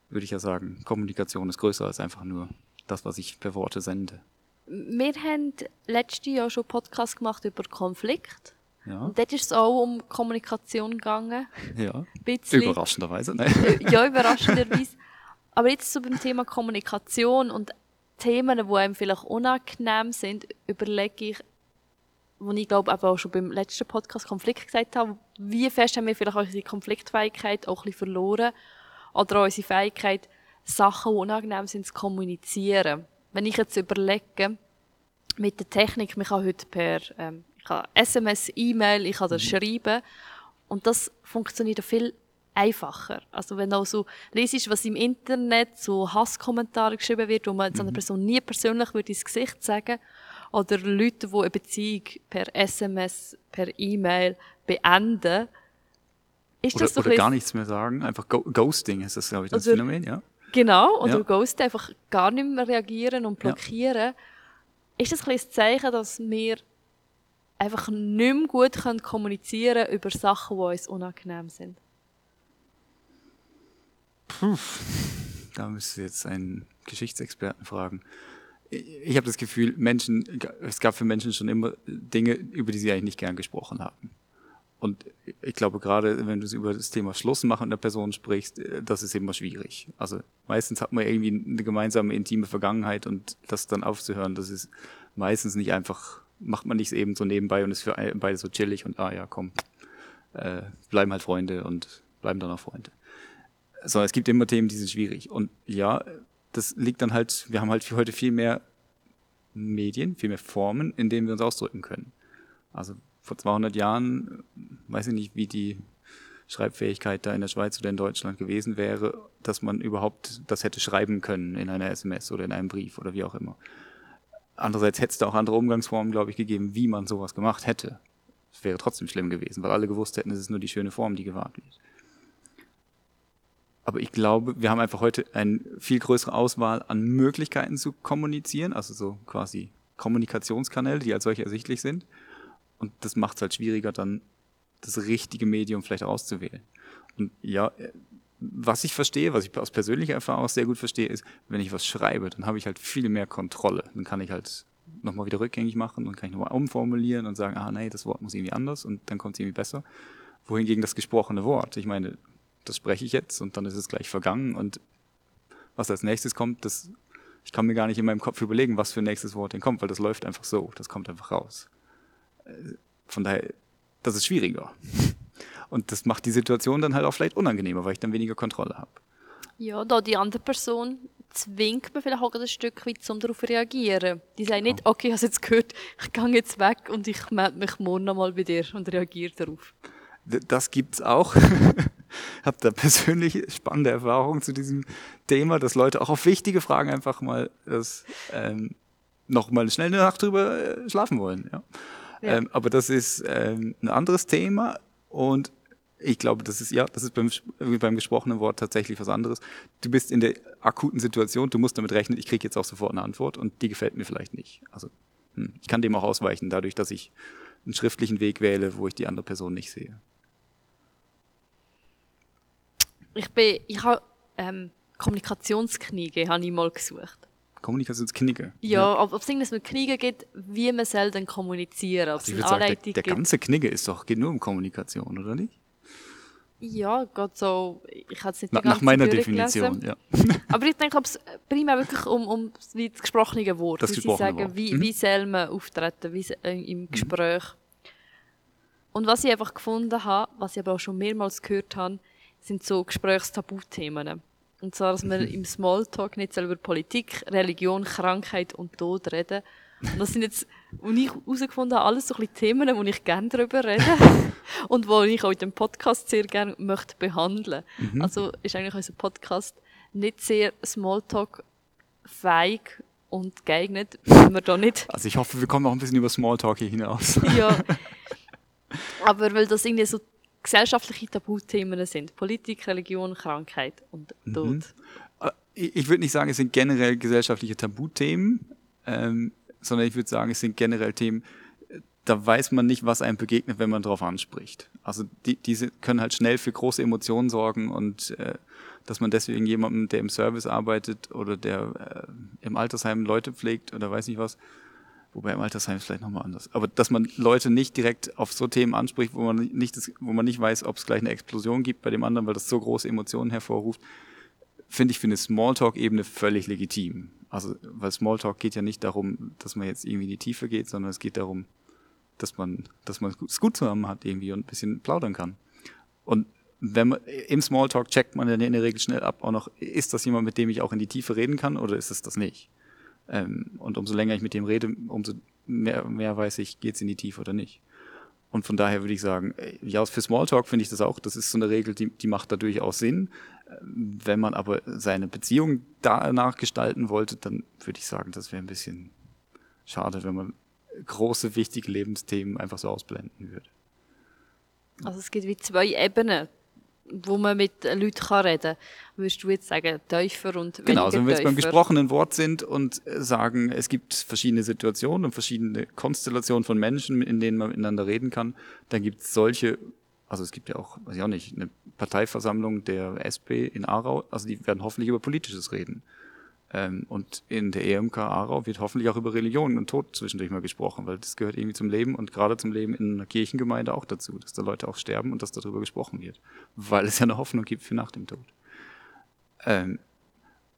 würde ich ja sagen, Kommunikation ist größer als einfach nur das, was ich per Worte sende. Wir haben letztes Jahr schon Podcast gemacht über Konflikt. Ja. Und dort ist es auch um Kommunikation gegangen. Ja. Überraschenderweise. Ne? ja, überraschenderweise. Aber jetzt so beim Thema Kommunikation und Themen, die einem vielleicht unangenehm sind, überlege ich, wo ich glaube aber auch schon beim letzten Podcast Konflikt gesagt habe, wie fest haben wir vielleicht unsere Konfliktfähigkeit auch ein bisschen verloren oder auch unsere Fähigkeit, Sachen, die unangenehm sind, zu kommunizieren. Wenn ich jetzt überlege, mit der Technik, man kann heute per ähm, ich kann SMS, E-Mail, ich kann das schreiben und das funktioniert viel einfacher. Also wenn du auch so lesest, was im Internet so Hasskommentare geschrieben wird, wo man mhm. einer Person nie persönlich würde ins Gesicht sagen oder Leute, die eine Beziehung per SMS, per E-Mail beenden, ist oder, das so oder gar nichts mehr sagen, einfach Ghosting ist das, glaube ich, das oder, Phänomen, ja? Genau, oder ja. Ghost einfach gar nicht mehr reagieren und blockieren. Ja. Ist das ein, ein Zeichen, dass wir einfach nicht mehr gut können kommunizieren über Sachen, die uns unangenehm sind? Puh, da müsste jetzt einen Geschichtsexperten fragen ich habe das Gefühl, Menschen, es gab für Menschen schon immer Dinge, über die sie eigentlich nicht gern gesprochen haben. Und ich glaube, gerade wenn du über das Thema Schluss machen der Person sprichst, das ist immer schwierig. Also meistens hat man irgendwie eine gemeinsame intime Vergangenheit und das dann aufzuhören, das ist meistens nicht einfach, macht man nicht eben so nebenbei und ist für beide so chillig und ah ja, komm, äh, bleiben halt Freunde und bleiben dann auch Freunde. Sondern es gibt immer Themen, die sind schwierig. Und ja, das liegt dann halt, wir haben halt heute viel mehr Medien, viel mehr Formen, in denen wir uns ausdrücken können. Also vor 200 Jahren, weiß ich nicht, wie die Schreibfähigkeit da in der Schweiz oder in Deutschland gewesen wäre, dass man überhaupt das hätte schreiben können in einer SMS oder in einem Brief oder wie auch immer. Andererseits hätte es da auch andere Umgangsformen, glaube ich, gegeben, wie man sowas gemacht hätte. Es wäre trotzdem schlimm gewesen, weil alle gewusst hätten, es ist nur die schöne Form, die gewahrt wird. Aber ich glaube, wir haben einfach heute eine viel größere Auswahl an Möglichkeiten zu kommunizieren, also so quasi Kommunikationskanäle, die als solche ersichtlich sind. Und das macht es halt schwieriger, dann das richtige Medium vielleicht auszuwählen. Und ja, was ich verstehe, was ich aus persönlicher Erfahrung sehr gut verstehe, ist, wenn ich was schreibe, dann habe ich halt viel mehr Kontrolle. Dann kann ich halt nochmal wieder rückgängig machen und kann ich nochmal umformulieren und sagen, ah nee, das Wort muss irgendwie anders und dann kommt es irgendwie besser. Wohingegen das gesprochene Wort, ich meine, das spreche ich jetzt und dann ist es gleich vergangen und was als nächstes kommt, das, ich kann mir gar nicht in meinem Kopf überlegen, was für ein nächstes Wort denn kommt, weil das läuft einfach so, das kommt einfach raus. Äh, von daher, das ist schwieriger. Und das macht die Situation dann halt auch vielleicht unangenehmer, weil ich dann weniger Kontrolle habe. Ja, da die andere Person zwingt man vielleicht auch ein Stück weit, um darauf zu reagieren. Die sagen nicht, okay, ich habe es jetzt gehört, ich gehe jetzt weg und ich melde mich morgen nochmal bei dir und reagiere darauf. Das gibt's auch. Ich habe da persönlich spannende Erfahrungen zu diesem Thema, dass Leute auch auf wichtige Fragen einfach mal das ähm, noch mal schnell eine Nacht drüber äh, schlafen wollen. Ja. Ja. Ähm, aber das ist ähm, ein anderes Thema und ich glaube, das ist ja, das ist beim, beim gesprochenen Wort tatsächlich was anderes. Du bist in der akuten Situation, du musst damit rechnen, ich kriege jetzt auch sofort eine Antwort und die gefällt mir vielleicht nicht. Also hm, ich kann dem auch ausweichen, dadurch, dass ich einen schriftlichen Weg wähle, wo ich die andere Person nicht sehe. Ich bin, ich habe ähm, Kommunikationskniege habe ich mal gesucht. Kommunikationsknigge. Ja, ob ob es irgendwas mit Kniege gibt, wie man soll dann kommunizieren, Also ich würde sagen, der, der gibt. ganze Knigge ist doch, geht nur um Kommunikation, oder nicht? Ja, geht so, ich habe es nicht Na, nach meiner. Definition, ja. Aber ich denke, es primär wirklich um, um das gesprochene Wort. Das wie gesprochene sie sagen, Wort. wie, Mhm. wie soll man auftreten, wie äh, im Gespräch. Und was ich einfach gefunden habe, was ich aber auch schon mehrmals gehört habe, sind so Gesprächstabuthemen. Und zwar, dass man im Smalltalk nicht über Politik, Religion, Krankheit und Tod reden. Und das sind jetzt, und ich herausgefunden habe, alles so ein bisschen Themen, wo ich gerne darüber rede und wo ich auch in dem Podcast sehr gerne möchte behandeln. Also ist eigentlich unser Podcast nicht sehr Smalltalk-fähig und geeignet, weil wir da nicht Also ich hoffe, wir kommen noch ein bisschen über Smalltalk hier hinaus. ja. Aber weil das irgendwie so gesellschaftliche Tabuthemen sind. Politik, Religion, Krankheit und Tod. Mhm. Ich würde nicht sagen, es sind generell gesellschaftliche Tabuthemen, ähm, sondern ich würde sagen, es sind generell Themen, äh, da weiß man nicht, was einem begegnet, wenn man darauf anspricht. Also die, diese können halt schnell für große Emotionen sorgen und äh, dass man deswegen jemandem, der im Service arbeitet oder der äh, im Altersheim Leute pflegt oder weiß nicht was, wobei im Altersheim ist vielleicht nochmal anders, aber dass man Leute nicht direkt auf so Themen anspricht, wo man nicht, das, wo man nicht weiß, ob es gleich eine Explosion gibt bei dem anderen, weil das so große Emotionen hervorruft, finde ich für eine Smalltalk-Ebene völlig legitim. Also, weil Smalltalk geht ja nicht darum, dass man jetzt irgendwie in die Tiefe geht, sondern es geht darum, dass man, dass man es gut zusammen hat irgendwie und ein bisschen plaudern kann. Und wenn man, im Smalltalk checkt man dann in der Regel schnell ab, auch noch, ist das jemand, mit dem ich auch in die Tiefe reden kann oder ist es das nicht? Ähm, und umso länger ich mit dem rede, umso mehr, mehr weiß ich, geht's in die Tiefe oder nicht. Und von daher würde ich sagen, äh, ja, für Smalltalk finde ich das auch, das ist so eine Regel, die, die macht da durchaus Sinn. Ähm, Wenn man aber seine Beziehung danach gestalten wollte, dann würde ich sagen, das wäre ein bisschen schade, wenn man große, wichtige Lebensthemen einfach so ausblenden würde. Also es gibt wie zwei Ebenen, wo man mit Leuten kann reden kann. Würdest du jetzt sagen, tiefer und Genau, also wenn wir jetzt beim gesprochenen Wort sind und äh, sagen, es gibt verschiedene Situationen und verschiedene Konstellationen von Menschen, in denen man miteinander reden kann, dann gibt es solche, also es gibt ja auch, weiß ich auch nicht, eine Parteiversammlung der SP in Aarau, also die werden hoffentlich über Politisches reden. Ähm, und in der EMK Aarau wird hoffentlich auch über Religion und Tod zwischendurch mal gesprochen, weil das gehört irgendwie zum Leben und gerade zum Leben in einer Kirchengemeinde auch dazu, dass da Leute auch sterben und dass darüber gesprochen wird, weil es ja eine Hoffnung gibt für nach dem Tod. Ähm,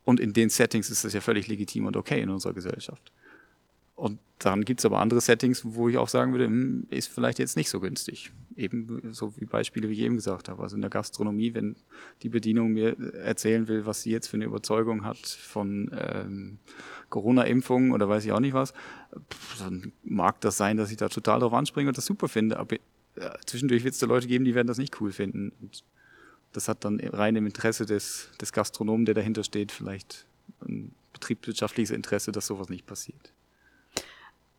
und in den Settings ist das ja völlig legitim und okay in unserer Gesellschaft. Und dann gibt es aber andere Settings, wo ich auch sagen würde, hm, ist vielleicht jetzt nicht so günstig. Eben so wie Beispiele, wie ich eben gesagt habe. Also in der Gastronomie, wenn die Bedienung mir erzählen will, was sie jetzt für eine Überzeugung hat von ähm, Corona-Impfungen oder weiß ich auch nicht was, dann mag das sein, dass ich da total drauf anspringe und das super finde. Aber äh, zwischendurch wird es da Leute geben, die werden das nicht cool finden. Und das hat dann rein im Interesse des, des Gastronomen, der dahinter steht, vielleicht ein betriebswirtschaftliches Interesse, dass sowas nicht passiert.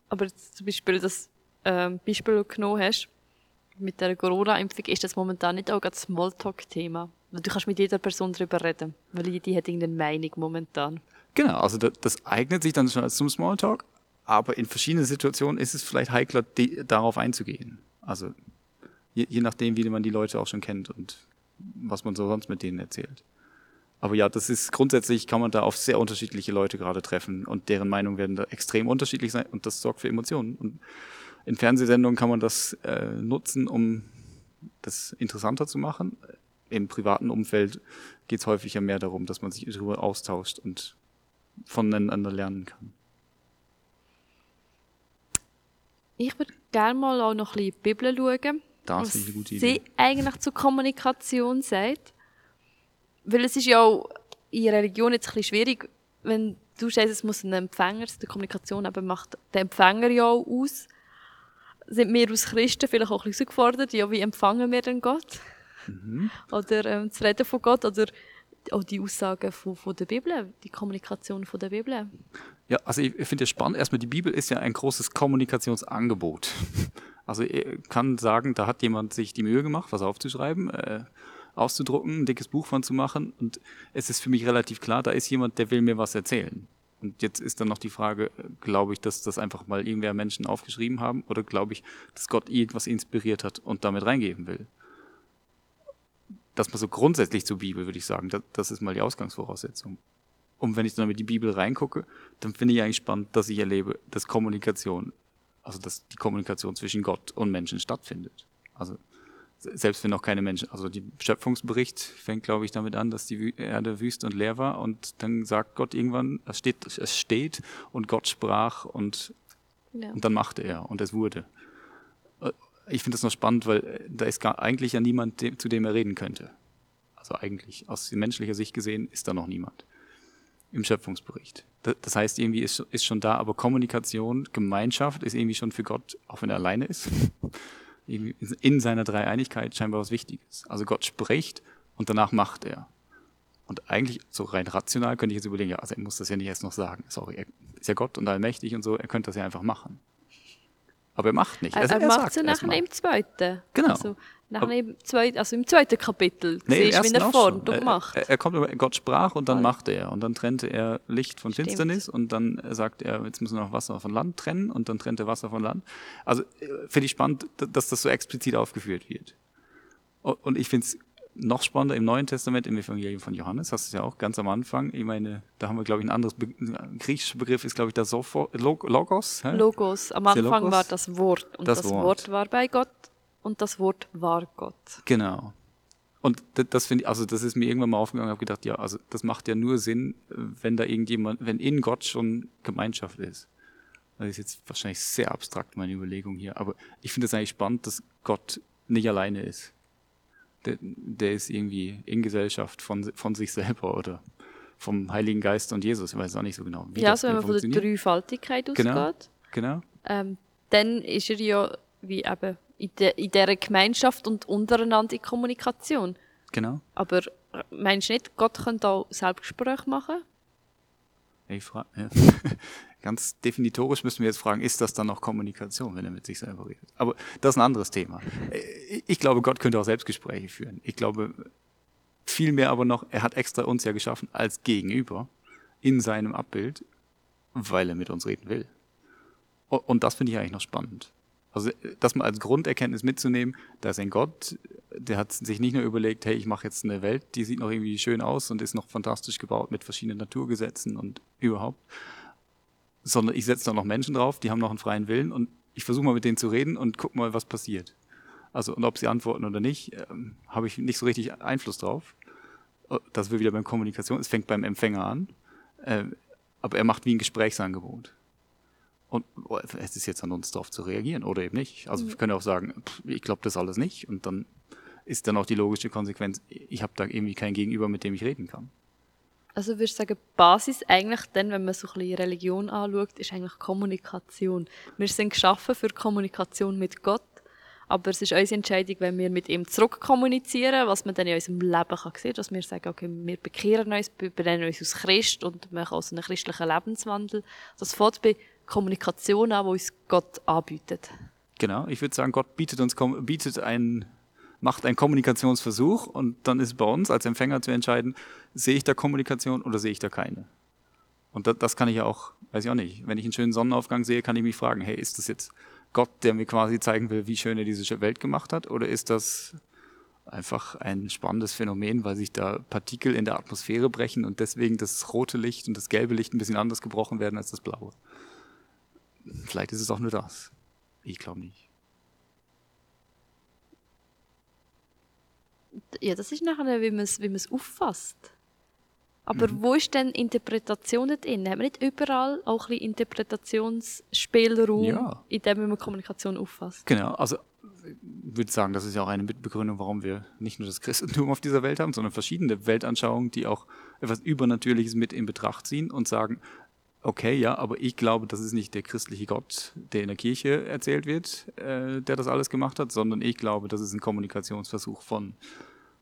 Aber zum Beispiel das ähm, Beispiel, das du genommen hast, mit der Corona-Impfung, ist das momentan nicht auch das Smalltalk-Thema? Du kannst mit jeder Person darüber reden, weil die hat irgendeine Meinung momentan. Genau, also das, das eignet sich dann schon als zum Smalltalk, aber in verschiedenen Situationen ist es vielleicht heikler, die, darauf einzugehen. Also je, je nachdem, wie man die Leute auch schon kennt und was man so sonst mit denen erzählt. Aber ja, das ist grundsätzlich kann man da auf sehr unterschiedliche Leute gerade treffen und deren Meinungen werden da extrem unterschiedlich sein und das sorgt für Emotionen. Und in Fernsehsendungen kann man das äh, nutzen, um das interessanter zu machen. Im privaten Umfeld geht es häufig ja mehr darum, dass man sich darüber austauscht und voneinander lernen kann. Ich würde gerne mal auch noch ein bisschen die Bibel schauen. Das was ist eine gute sie Idee. eigentlich zur Kommunikation sagt. Weil es ist ja auch in Religion jetzt ein bisschen schwierig, wenn du sagst, es muss ein Empfänger, die Kommunikation eben macht der Empfänger ja auch aus, sind wir als Christen vielleicht auch ein bisschen gefordert, ja, wie empfangen wir denn Gott? Mhm. Oder ähm, das Reden von Gott oder auch die Aussagen von, von der Bibel, die Kommunikation von der Bibel. Ja, also ich, ich finde es spannend. Erstmal, die Bibel ist ja ein großes Kommunikationsangebot. Also ich kann sagen, da hat jemand sich die Mühe gemacht, was aufzuschreiben, äh, auszudrucken, ein dickes Buch von zu machen. Und es ist für mich relativ klar, da ist jemand, der will mir was erzählen. Und jetzt ist dann noch die Frage, glaube ich, dass das einfach mal irgendwer Menschen aufgeschrieben haben oder glaube ich, dass Gott irgendwas inspiriert hat und damit reingeben will? Das mal so grundsätzlich zur Bibel, würde ich sagen, das, das ist mal die Ausgangsvoraussetzung. Und wenn ich dann mit die Bibel reingucke, dann finde ich eigentlich spannend, dass ich erlebe, dass Kommunikation, also dass die Kommunikation zwischen Gott und Menschen stattfindet. Also selbst wenn noch keine Menschen, also der Schöpfungsbericht fängt, glaube ich, damit an, dass die Erde wüst und leer war und dann sagt Gott irgendwann, es steht, es steht und Gott sprach und, ja. und dann machte er und es wurde. Äh, ich finde das noch spannend, weil äh, da ist gar, eigentlich ja niemand, zu dem er reden könnte. Also eigentlich, aus menschlicher Sicht gesehen, ist da noch niemand im Schöpfungsbericht. Das heißt, irgendwie ist, ist schon da, aber Kommunikation, Gemeinschaft ist irgendwie schon für Gott, auch wenn er alleine ist, in seiner Dreieinigkeit scheinbar was Wichtiges. Also Gott spricht und danach macht er. Und eigentlich, so rein rational, könnte ich jetzt überlegen, ja, also er muss das ja nicht erst noch sagen. Sorry, er ist ja Gott und allmächtig und so, er könnte das ja einfach machen. Aber er macht nicht. Also er, er, macht es ja nachher im zweiten. Genau. Also, nach im, zweiten, also im zweiten Kapitel nee, siehst, wie er vorn macht. Er, er, kommt, Gott sprach und dann machte er. Und dann trennte er Licht von Stimmt. Finsternis und dann sagt er, jetzt müssen wir noch Wasser von Land trennen und dann trennt er Wasser von Land. Also äh, finde ich spannend, dass das so explizit aufgeführt wird. Und ich finde es noch spannender im Neuen Testament, im Evangelium von Johannes, hast du es ja auch ganz am Anfang. Ich meine, da haben wir, glaube ich, ein anderes Be griechischer Begriff ist, glaube ich, das Logos. Hä? Logos. Am Anfang Logos? war das Wort und das, das Wort. Wort war bei Gott und das Wort war Gott. Genau. Und das finde ich, also das ist mir irgendwann mal aufgegangen, habe gedacht, ja, also das macht ja nur Sinn, wenn da irgendjemand, wenn in Gott schon Gemeinschaft ist. Das ist jetzt wahrscheinlich sehr abstrakt, meine Überlegung hier, aber ich finde es eigentlich spannend, dass Gott nicht alleine ist der, der ist irgendwie in Gesellschaft von, von sich selber oder vom Heiligen Geist und Jesus. Ich weiß auch nicht so genau. Wie ja, also wenn man von der Dreifaltigkeit genau, ausgeht, genau. Ähm, dann ist er ja wie eben in, de, in dieser Gemeinschaft und untereinander in Kommunikation. Genau. Aber äh, meinst du nicht, Gott könnte auch Selbstgespräch machen? Ich frage, ja. ganz definitorisch müssen wir jetzt fragen, ist das dann noch Kommunikation, wenn er mit sich selber redet? Aber das ist ein anderes Thema. Äh, ich glaube, Gott könnte auch Selbstgespräche führen. Ich glaube, viel mehr aber noch, er hat extra uns ja geschaffen als Gegenüber in seinem Abbild, weil er mit uns reden will. Und das finde ich eigentlich noch spannend. Also das mal als Grunderkenntnis mitzunehmen, da ist ein Gott, der hat sich nicht nur überlegt, hey, ich mache jetzt eine Welt, die sieht noch irgendwie schön aus und ist noch fantastisch gebaut mit verschiedenen Naturgesetzen und überhaupt, sondern ich setze da noch Menschen drauf, die haben noch einen freien Willen und ich versuche mal mit denen zu reden und guck mal, was passiert. Also und ob sie antworten oder nicht, ähm, habe ich nicht so richtig Einfluss drauf. Äh, das wird wieder beim Kommunikation, es fängt beim Empfänger an, äh, aber er macht wie ein Gesprächsangebot. Und oh, es ist jetzt an uns darauf zu reagieren oder eben nicht. Also wir können auch sagen, pff, ich glaube das alles nicht und dann ist dann auch die logische Konsequenz, ich habe da irgendwie kein Gegenüber, mit dem ich reden kann. Also würde ich sagen, Basis eigentlich dann, wenn man so ein bisschen Religion anschaut, ist eigentlich Kommunikation. Wir sind geschaffen für Kommunikation mit Gott, aber es ist unsere Entscheidung, wenn wir mit ihm zurückkommunizieren, was man dann in unserem Leben kann sehen, dass wir sagen, okay, wir bekehren uns, wir benennen uns als Christ und machen also einen christlichen Lebenswandel. Das fängt bei Kommunikation an, die uns Gott anbietet. Genau, ich würde sagen, Gott bietet uns bietet einen macht einen Kommunikationsversuch und dann ist bei uns als Empfänger zu entscheiden, sehe ich da Kommunikation oder sehe ich da keine. Und das, das kann ich ja auch, weiß ich auch nicht, wenn ich einen schönen Sonnenaufgang sehe, kann ich mich fragen, hey, ist das jetzt Gott, der mir quasi zeigen will, wie schön er diese Welt gemacht hat, oder ist das einfach ein spannendes Phänomen, weil sich da Partikel in der Atmosphäre brechen und deswegen das rote Licht und das gelbe Licht ein bisschen anders gebrochen werden als das blaue. Vielleicht ist es auch nur das. Ich glaube nicht. ja, das ist nachher, wie man es wie auffasst. Aber mhm. wo ist denn Interpretation drin? Haben wir nicht überall auch ein bisschen Interpretationsspielraum, ja. in dem man Kommunikation auffasst? Genau, also würde sagen, das ist ja auch eine Mitbegründung, warum wir nicht nur das Christentum auf dieser Welt haben, sondern verschiedene Weltanschauungen, die auch etwas Übernatürliches mit in Betracht ziehen und sagen, okay, ja, aber ich glaube, das ist nicht der christliche Gott, der in der Kirche erzählt wird, äh, der das alles gemacht hat, sondern ich glaube, das ist ein Kommunikationsversuch von,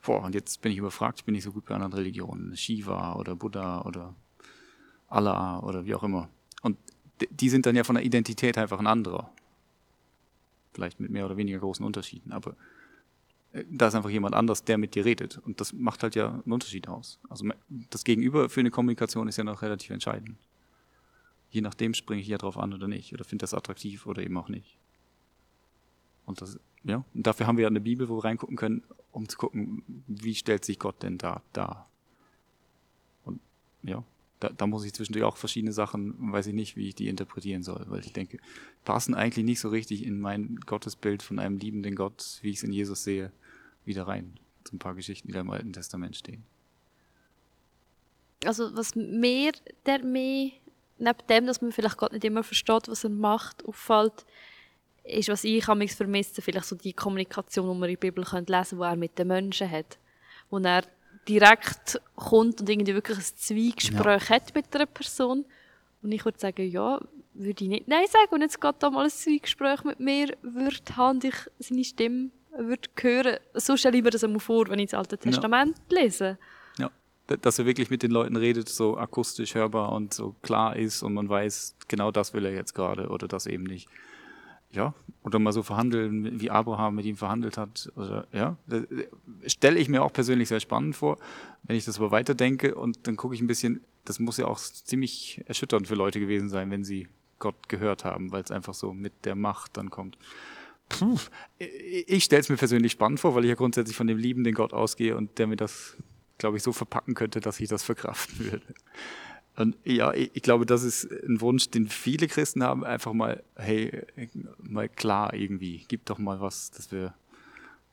boah, und jetzt bin ich überfragt, ich bin nicht so gut bei anderen Religionen, Shiva oder Buddha oder Allah oder wie auch immer. Und die sind dann ja von der Identität einfach ein anderer. Vielleicht mit mehr oder weniger großen Unterschieden, aber äh, da ist einfach jemand anders, der mit dir redet. Und das macht halt ja einen Unterschied aus. Also das Gegenüber für eine Kommunikation ist ja noch relativ entscheidend. Je nachdem springe ich ja drauf an oder nicht. Oder finde das attraktiv oder eben auch nicht. Und das, ja, und dafür haben wir ja eine Bibel, wo wir reingucken können, um zu gucken, wie stellt sich Gott denn da dar. Und ja, da, da muss ich zwischendurch auch verschiedene Sachen, weiß ich nicht, wie ich die interpretieren soll, weil ich denke, passen eigentlich nicht so richtig in mein Gottesbild von einem liebenden Gott, wie ich es in Jesus sehe, wieder rein. So ein paar Geschichten, die da im Alten Testament stehen. Also was mir der mehr, neben dem, dass man vielleicht Gott nicht immer versteht, was er macht, auffällt, ist, was ich mich vermisse, vielleicht so die Kommunikation, die man in der Bibel lesen könnte, die er mit den Menschen hat. Wo er direkt kommt und irgendwie wirklich ein Zweigespräch ja. hat mit einer Person. Und ich würde sagen, ja, würde ich nicht Nein sagen. Und jetzt geht da mal ein Zweigespräch mit mir würde haben ich seine Stimme würde hören. So stelle ich mir das einmal vor, wenn ich das Alte Testament ja. lese. Dass er wirklich mit den Leuten redet, so akustisch hörbar und so klar ist und man weiß, genau das will er jetzt gerade oder das eben nicht ja, oder mal so verhandeln, wie Abraham mit ihm verhandelt hat. Oder, ja, stelle ich mir auch persönlich sehr spannend vor, wenn ich das aber weiterdenke und dann gucke ich ein bisschen, das muss ja auch ziemlich erschütternd für Leute gewesen sein, wenn sie Gott gehört haben, weil es einfach so mit der Macht dann kommt. Puh, ich stelle es mir persönlich spannend vor, weil ich ja grundsätzlich von dem liebenden Gott ausgehe und der mir das, glaube ich, so verpacken könnte, dass ich das verkraften würde. Und ja, ich, ich, glaube, das ist ein Wunsch, den viele Christen haben, einfach mal, hey, mal klar irgendwie, gib doch mal was, dass wir,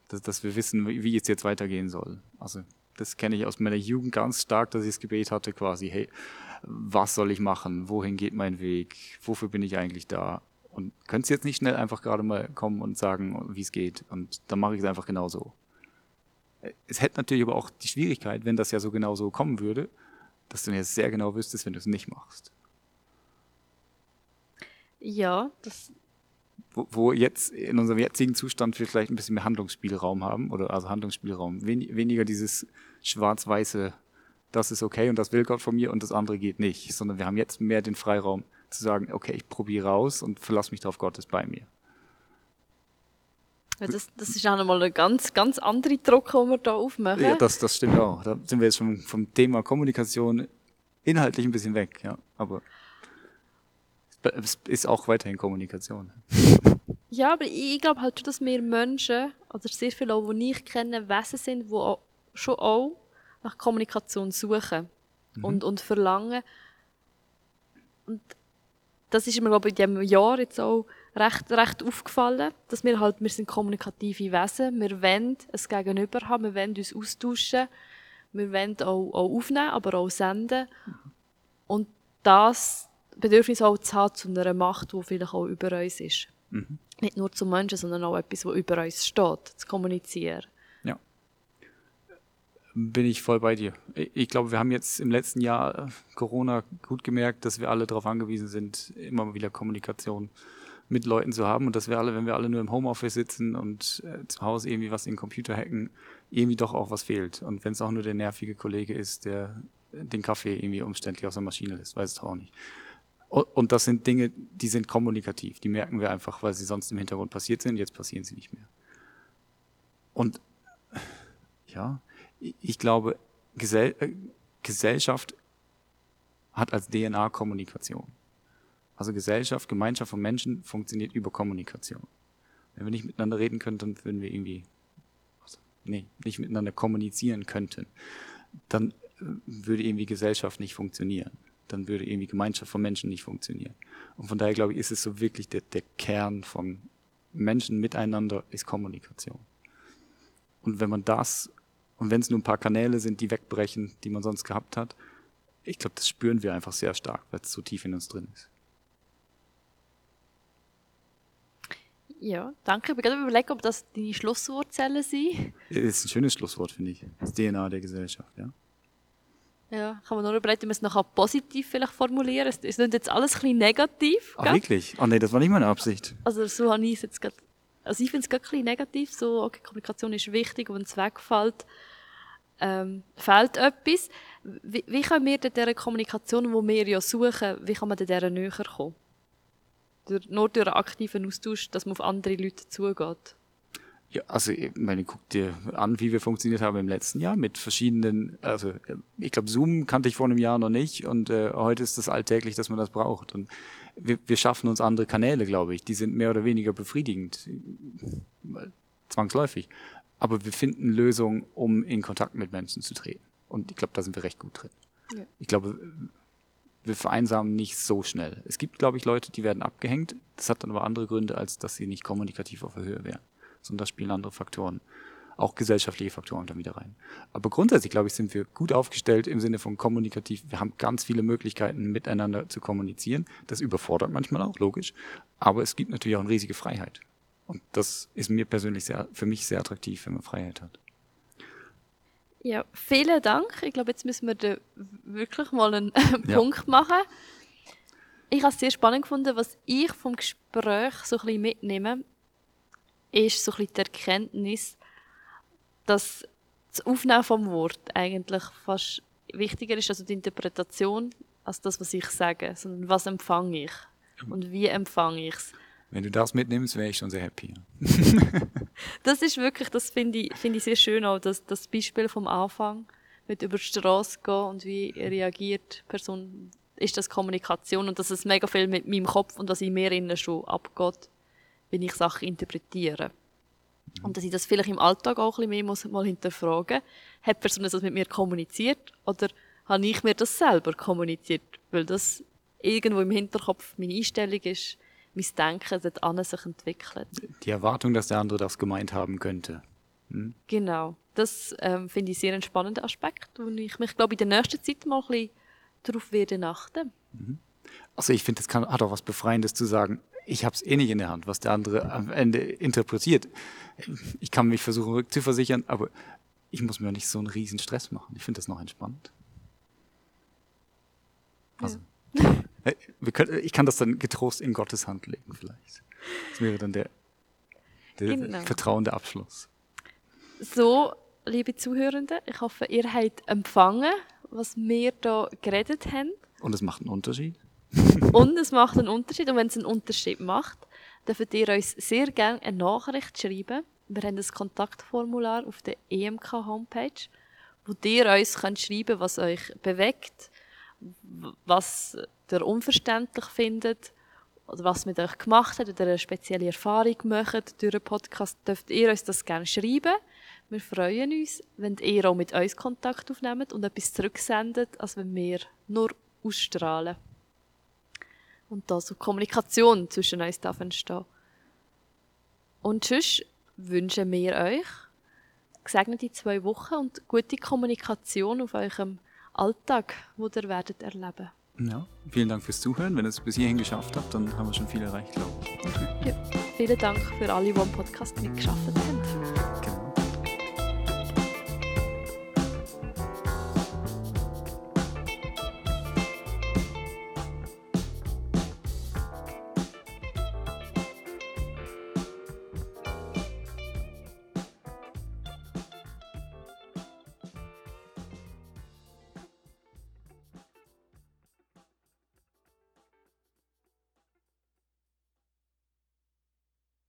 dass, dass wir wissen, wie, es jetzt weitergehen soll. Also das kenne ich aus meiner Jugend ganz stark, dass ich das Gebet hatte, quasi, hey, was soll ich machen? Wohin geht mein Weg? Wofür bin ich eigentlich da? Und könnt ihr jetzt nicht schnell einfach gerade mal kommen und sagen, wie es geht? Und dann mache ich es einfach genauso. Es hätte natürlich aber auch die Schwierigkeit, wenn das ja so genauso kommen würde, dass du jetzt sehr genau wüsstest, wenn du es nicht machst. Ja, das. Wo, wo, jetzt in unserem jetzigen Zustand wir vielleicht ein bisschen mehr Handlungsspielraum haben, oder also Handlungsspielraum, wen, weniger dieses schwarz-weiße, das ist okay und das will Gott von mir und das andere geht nicht, sondern wir haben jetzt mehr den Freiraum zu sagen, okay, ich probiere raus und verlasse mich darauf, Gott ist bei mir. Das, das ist auch nochmal eine ganz, ganz andere Druck, die wir hier aufmachen. Ja, das, das stimmt auch. Da sind wir jetzt vom, vom Thema Kommunikation inhaltlich ein bisschen weg, ja. Aber es ist auch weiterhin Kommunikation. Ja, aber ich glaube halt schon, dass wir Menschen, oder sehr viele auch, die ich kenne, Wesen sind, die auch, schon auch nach Kommunikation suchen mhm. und, und verlangen. Und das ist mir, glaube ich, in diesem Jahr jetzt auch recht, recht aufgefallen, dass wir halt, wir sind kommunikative Wesen, wir wollen ein Gegenüber haben, wir wollen uns austauschen, wir wollen auch, auch aufnehmen, aber auch senden. Und das Bedürfnis auch zu haben zu einer Macht, die vielleicht auch über uns ist. Mhm. Nicht nur zu Menschen, sondern auch etwas, was über uns steht, zu kommunizieren. Ja. Bin ich voll bei dir. Ich glaube, wir haben jetzt im letzten Jahr Corona gut gemerkt, dass wir alle darauf angewiesen sind, immer wieder Kommunikation mit Leuten zu haben und dass wir alle, wenn wir alle nur im Homeoffice sitzen und äh, zu Hause irgendwie was in den Computer hacken, irgendwie doch auch was fehlt. Und wenn es auch nur der nervige Kollege ist, der den Kaffee irgendwie umständlich aus der Maschine lässt, weiß es auch nicht. Und, das sind Dinge, die sind kommunikativ, die merken wir einfach, weil sie sonst im Hintergrund passiert sind, jetzt passieren sie nicht mehr. Und ja, ich glaube, Gesell äh, Gesellschaft hat als DNA Kommunikation. Also Gesellschaft, Gemeinschaft von Menschen funktioniert über Kommunikation. Wenn wir nicht miteinander reden könnten, würden wir irgendwie, also, nee, nicht miteinander kommunizieren könnten, dann äh, würde irgendwie Gesellschaft nicht funktionieren. Dann würde irgendwie Gemeinschaft von Menschen nicht funktionieren. Und von daher glaube ich, ist es so wirklich der, der Kern von Menschen miteinander ist Kommunikation. Und wenn man das, und wenn es nur ein paar Kanäle sind, die wegbrechen, die man sonst gehabt hat, ich glaube, das spüren wir einfach sehr stark, weil es so tief in uns drin ist. Ja, danke. Ich bin gerade überlegen, ob das deine Schlusswortzellen sind. Das ist ein schönes Schlusswort, finde ich. Das DNA der Gesellschaft, ja. Ja, kann man nur überlegen, wie man es noch positiv vielleicht formulieren Es ist jetzt alles ein bisschen negativ. Ach, wirklich? Oh nee, das war nicht meine Absicht. Also so habe ich es jetzt gerade, also ich finde es gerade ein bisschen negativ, so, okay, Kommunikation ist wichtig, und wenn es wegfällt, ähm, fehlt etwas. Wie, wie können wir denn dieser Kommunikation, die wir ja suchen, wie kann man denn dieser näher kommen? Nur durch einen aktiven Austausch, dass man auf andere Leute zugeht. Ja, also ich meine, guck dir an, wie wir funktioniert haben im letzten Jahr mit verschiedenen, also ich glaube, Zoom kannte ich vor einem Jahr noch nicht und äh, heute ist das alltäglich, dass man das braucht. Und wir, wir schaffen uns andere Kanäle, glaube ich. Die sind mehr oder weniger befriedigend, zwangsläufig. Aber wir finden Lösungen, um in Kontakt mit Menschen zu treten. Und ich glaube, da sind wir recht gut drin. Ja. Ich glaube, wir vereinsamen nicht so schnell. Es gibt, glaube ich, Leute, die werden abgehängt. Das hat dann aber andere Gründe, als dass sie nicht kommunikativ auf der Höhe wären sondern da spielen andere Faktoren, auch gesellschaftliche Faktoren da wieder rein. Aber grundsätzlich, glaube ich, sind wir gut aufgestellt im Sinne von kommunikativ. Wir haben ganz viele Möglichkeiten, miteinander zu kommunizieren. Das überfordert manchmal auch, logisch. Aber es gibt natürlich auch eine riesige Freiheit. Und das ist mir persönlich sehr, für mich sehr attraktiv, wenn man Freiheit hat. Ja, vielen Dank. Ich glaube, jetzt müssen wir da wirklich mal einen ja. Punkt machen. Ich habe es sehr spannend gefunden, was ich vom Gespräch so ein bisschen mitnehme, ist so ein bisschen die Erkenntnis, dass das Aufnehmen vom Wort eigentlich fast wichtiger ist, also die Interpretation, als das, was ich sage, sondern was empfange ich und wie empfange ich es. Wenn du das mitnimmst, wäre ich schon sehr happy. das ist wirklich, das finde ich, find ich sehr schön auch, das, das Beispiel vom Anfang, mit über die Straße gehen und wie reagiert die Person, ist das Kommunikation und dass es mega viel mit meinem Kopf und was in mir innen schon abgeht wenn ich Sachen interpretiere. Mhm. Und dass ich das vielleicht im Alltag auch ein bisschen mehr muss mal hinterfragen muss. Hat die Person das mit mir kommuniziert oder habe ich mir das selber kommuniziert? Weil das irgendwo im Hinterkopf meine Einstellung ist, mein Denken dort sich entwickelt. Die Erwartung, dass der andere das gemeint haben könnte. Hm? Genau. Das ähm, finde ich sehr einen spannenden Aspekt, wo ich mich, glaube in der nächsten Zeit mal ein bisschen darauf werde achten. Mhm. Also ich finde, es hat auch was Befreiendes zu sagen, ich habe es eh nicht in der Hand, was der andere am Ende interpretiert. Ich kann mich versuchen rückzuversichern, aber ich muss mir nicht so einen riesen Stress machen. Ich finde das noch entspannt. Also, ja. können, ich kann das dann getrost in Gottes Hand legen vielleicht. Das wäre dann der, der genau. vertrauende Abschluss. So, liebe Zuhörende, ich hoffe, ihr habt empfangen, was wir da geredet haben. Und es macht einen Unterschied? und es macht einen Unterschied. Und wenn es einen Unterschied macht, dürft ihr uns sehr gerne eine Nachricht schreiben. Wir haben ein Kontaktformular auf der EMK-Homepage, wo ihr uns könnt schreiben was euch bewegt, was ihr unverständlich findet oder was mit euch gemacht hat oder eine spezielle Erfahrung macht durch einen Podcast, dürft ihr uns das gerne schreiben. Wir freuen uns, wenn ihr auch mit uns Kontakt aufnehmt und etwas zurücksendet, als wenn wir nur ausstrahlen und da so Kommunikation zwischen uns darf entstehen. Und sonst wünschen wir euch gesegnete zwei Wochen und gute Kommunikation auf eurem Alltag, wo ihr werdet erleben. Ja, vielen Dank fürs Zuhören. Wenn ihr es bis hierhin geschafft habt, dann haben wir schon viel erreicht, glaube ich. Ja, vielen Dank für alle, die am Podcast mitgeschafft haben.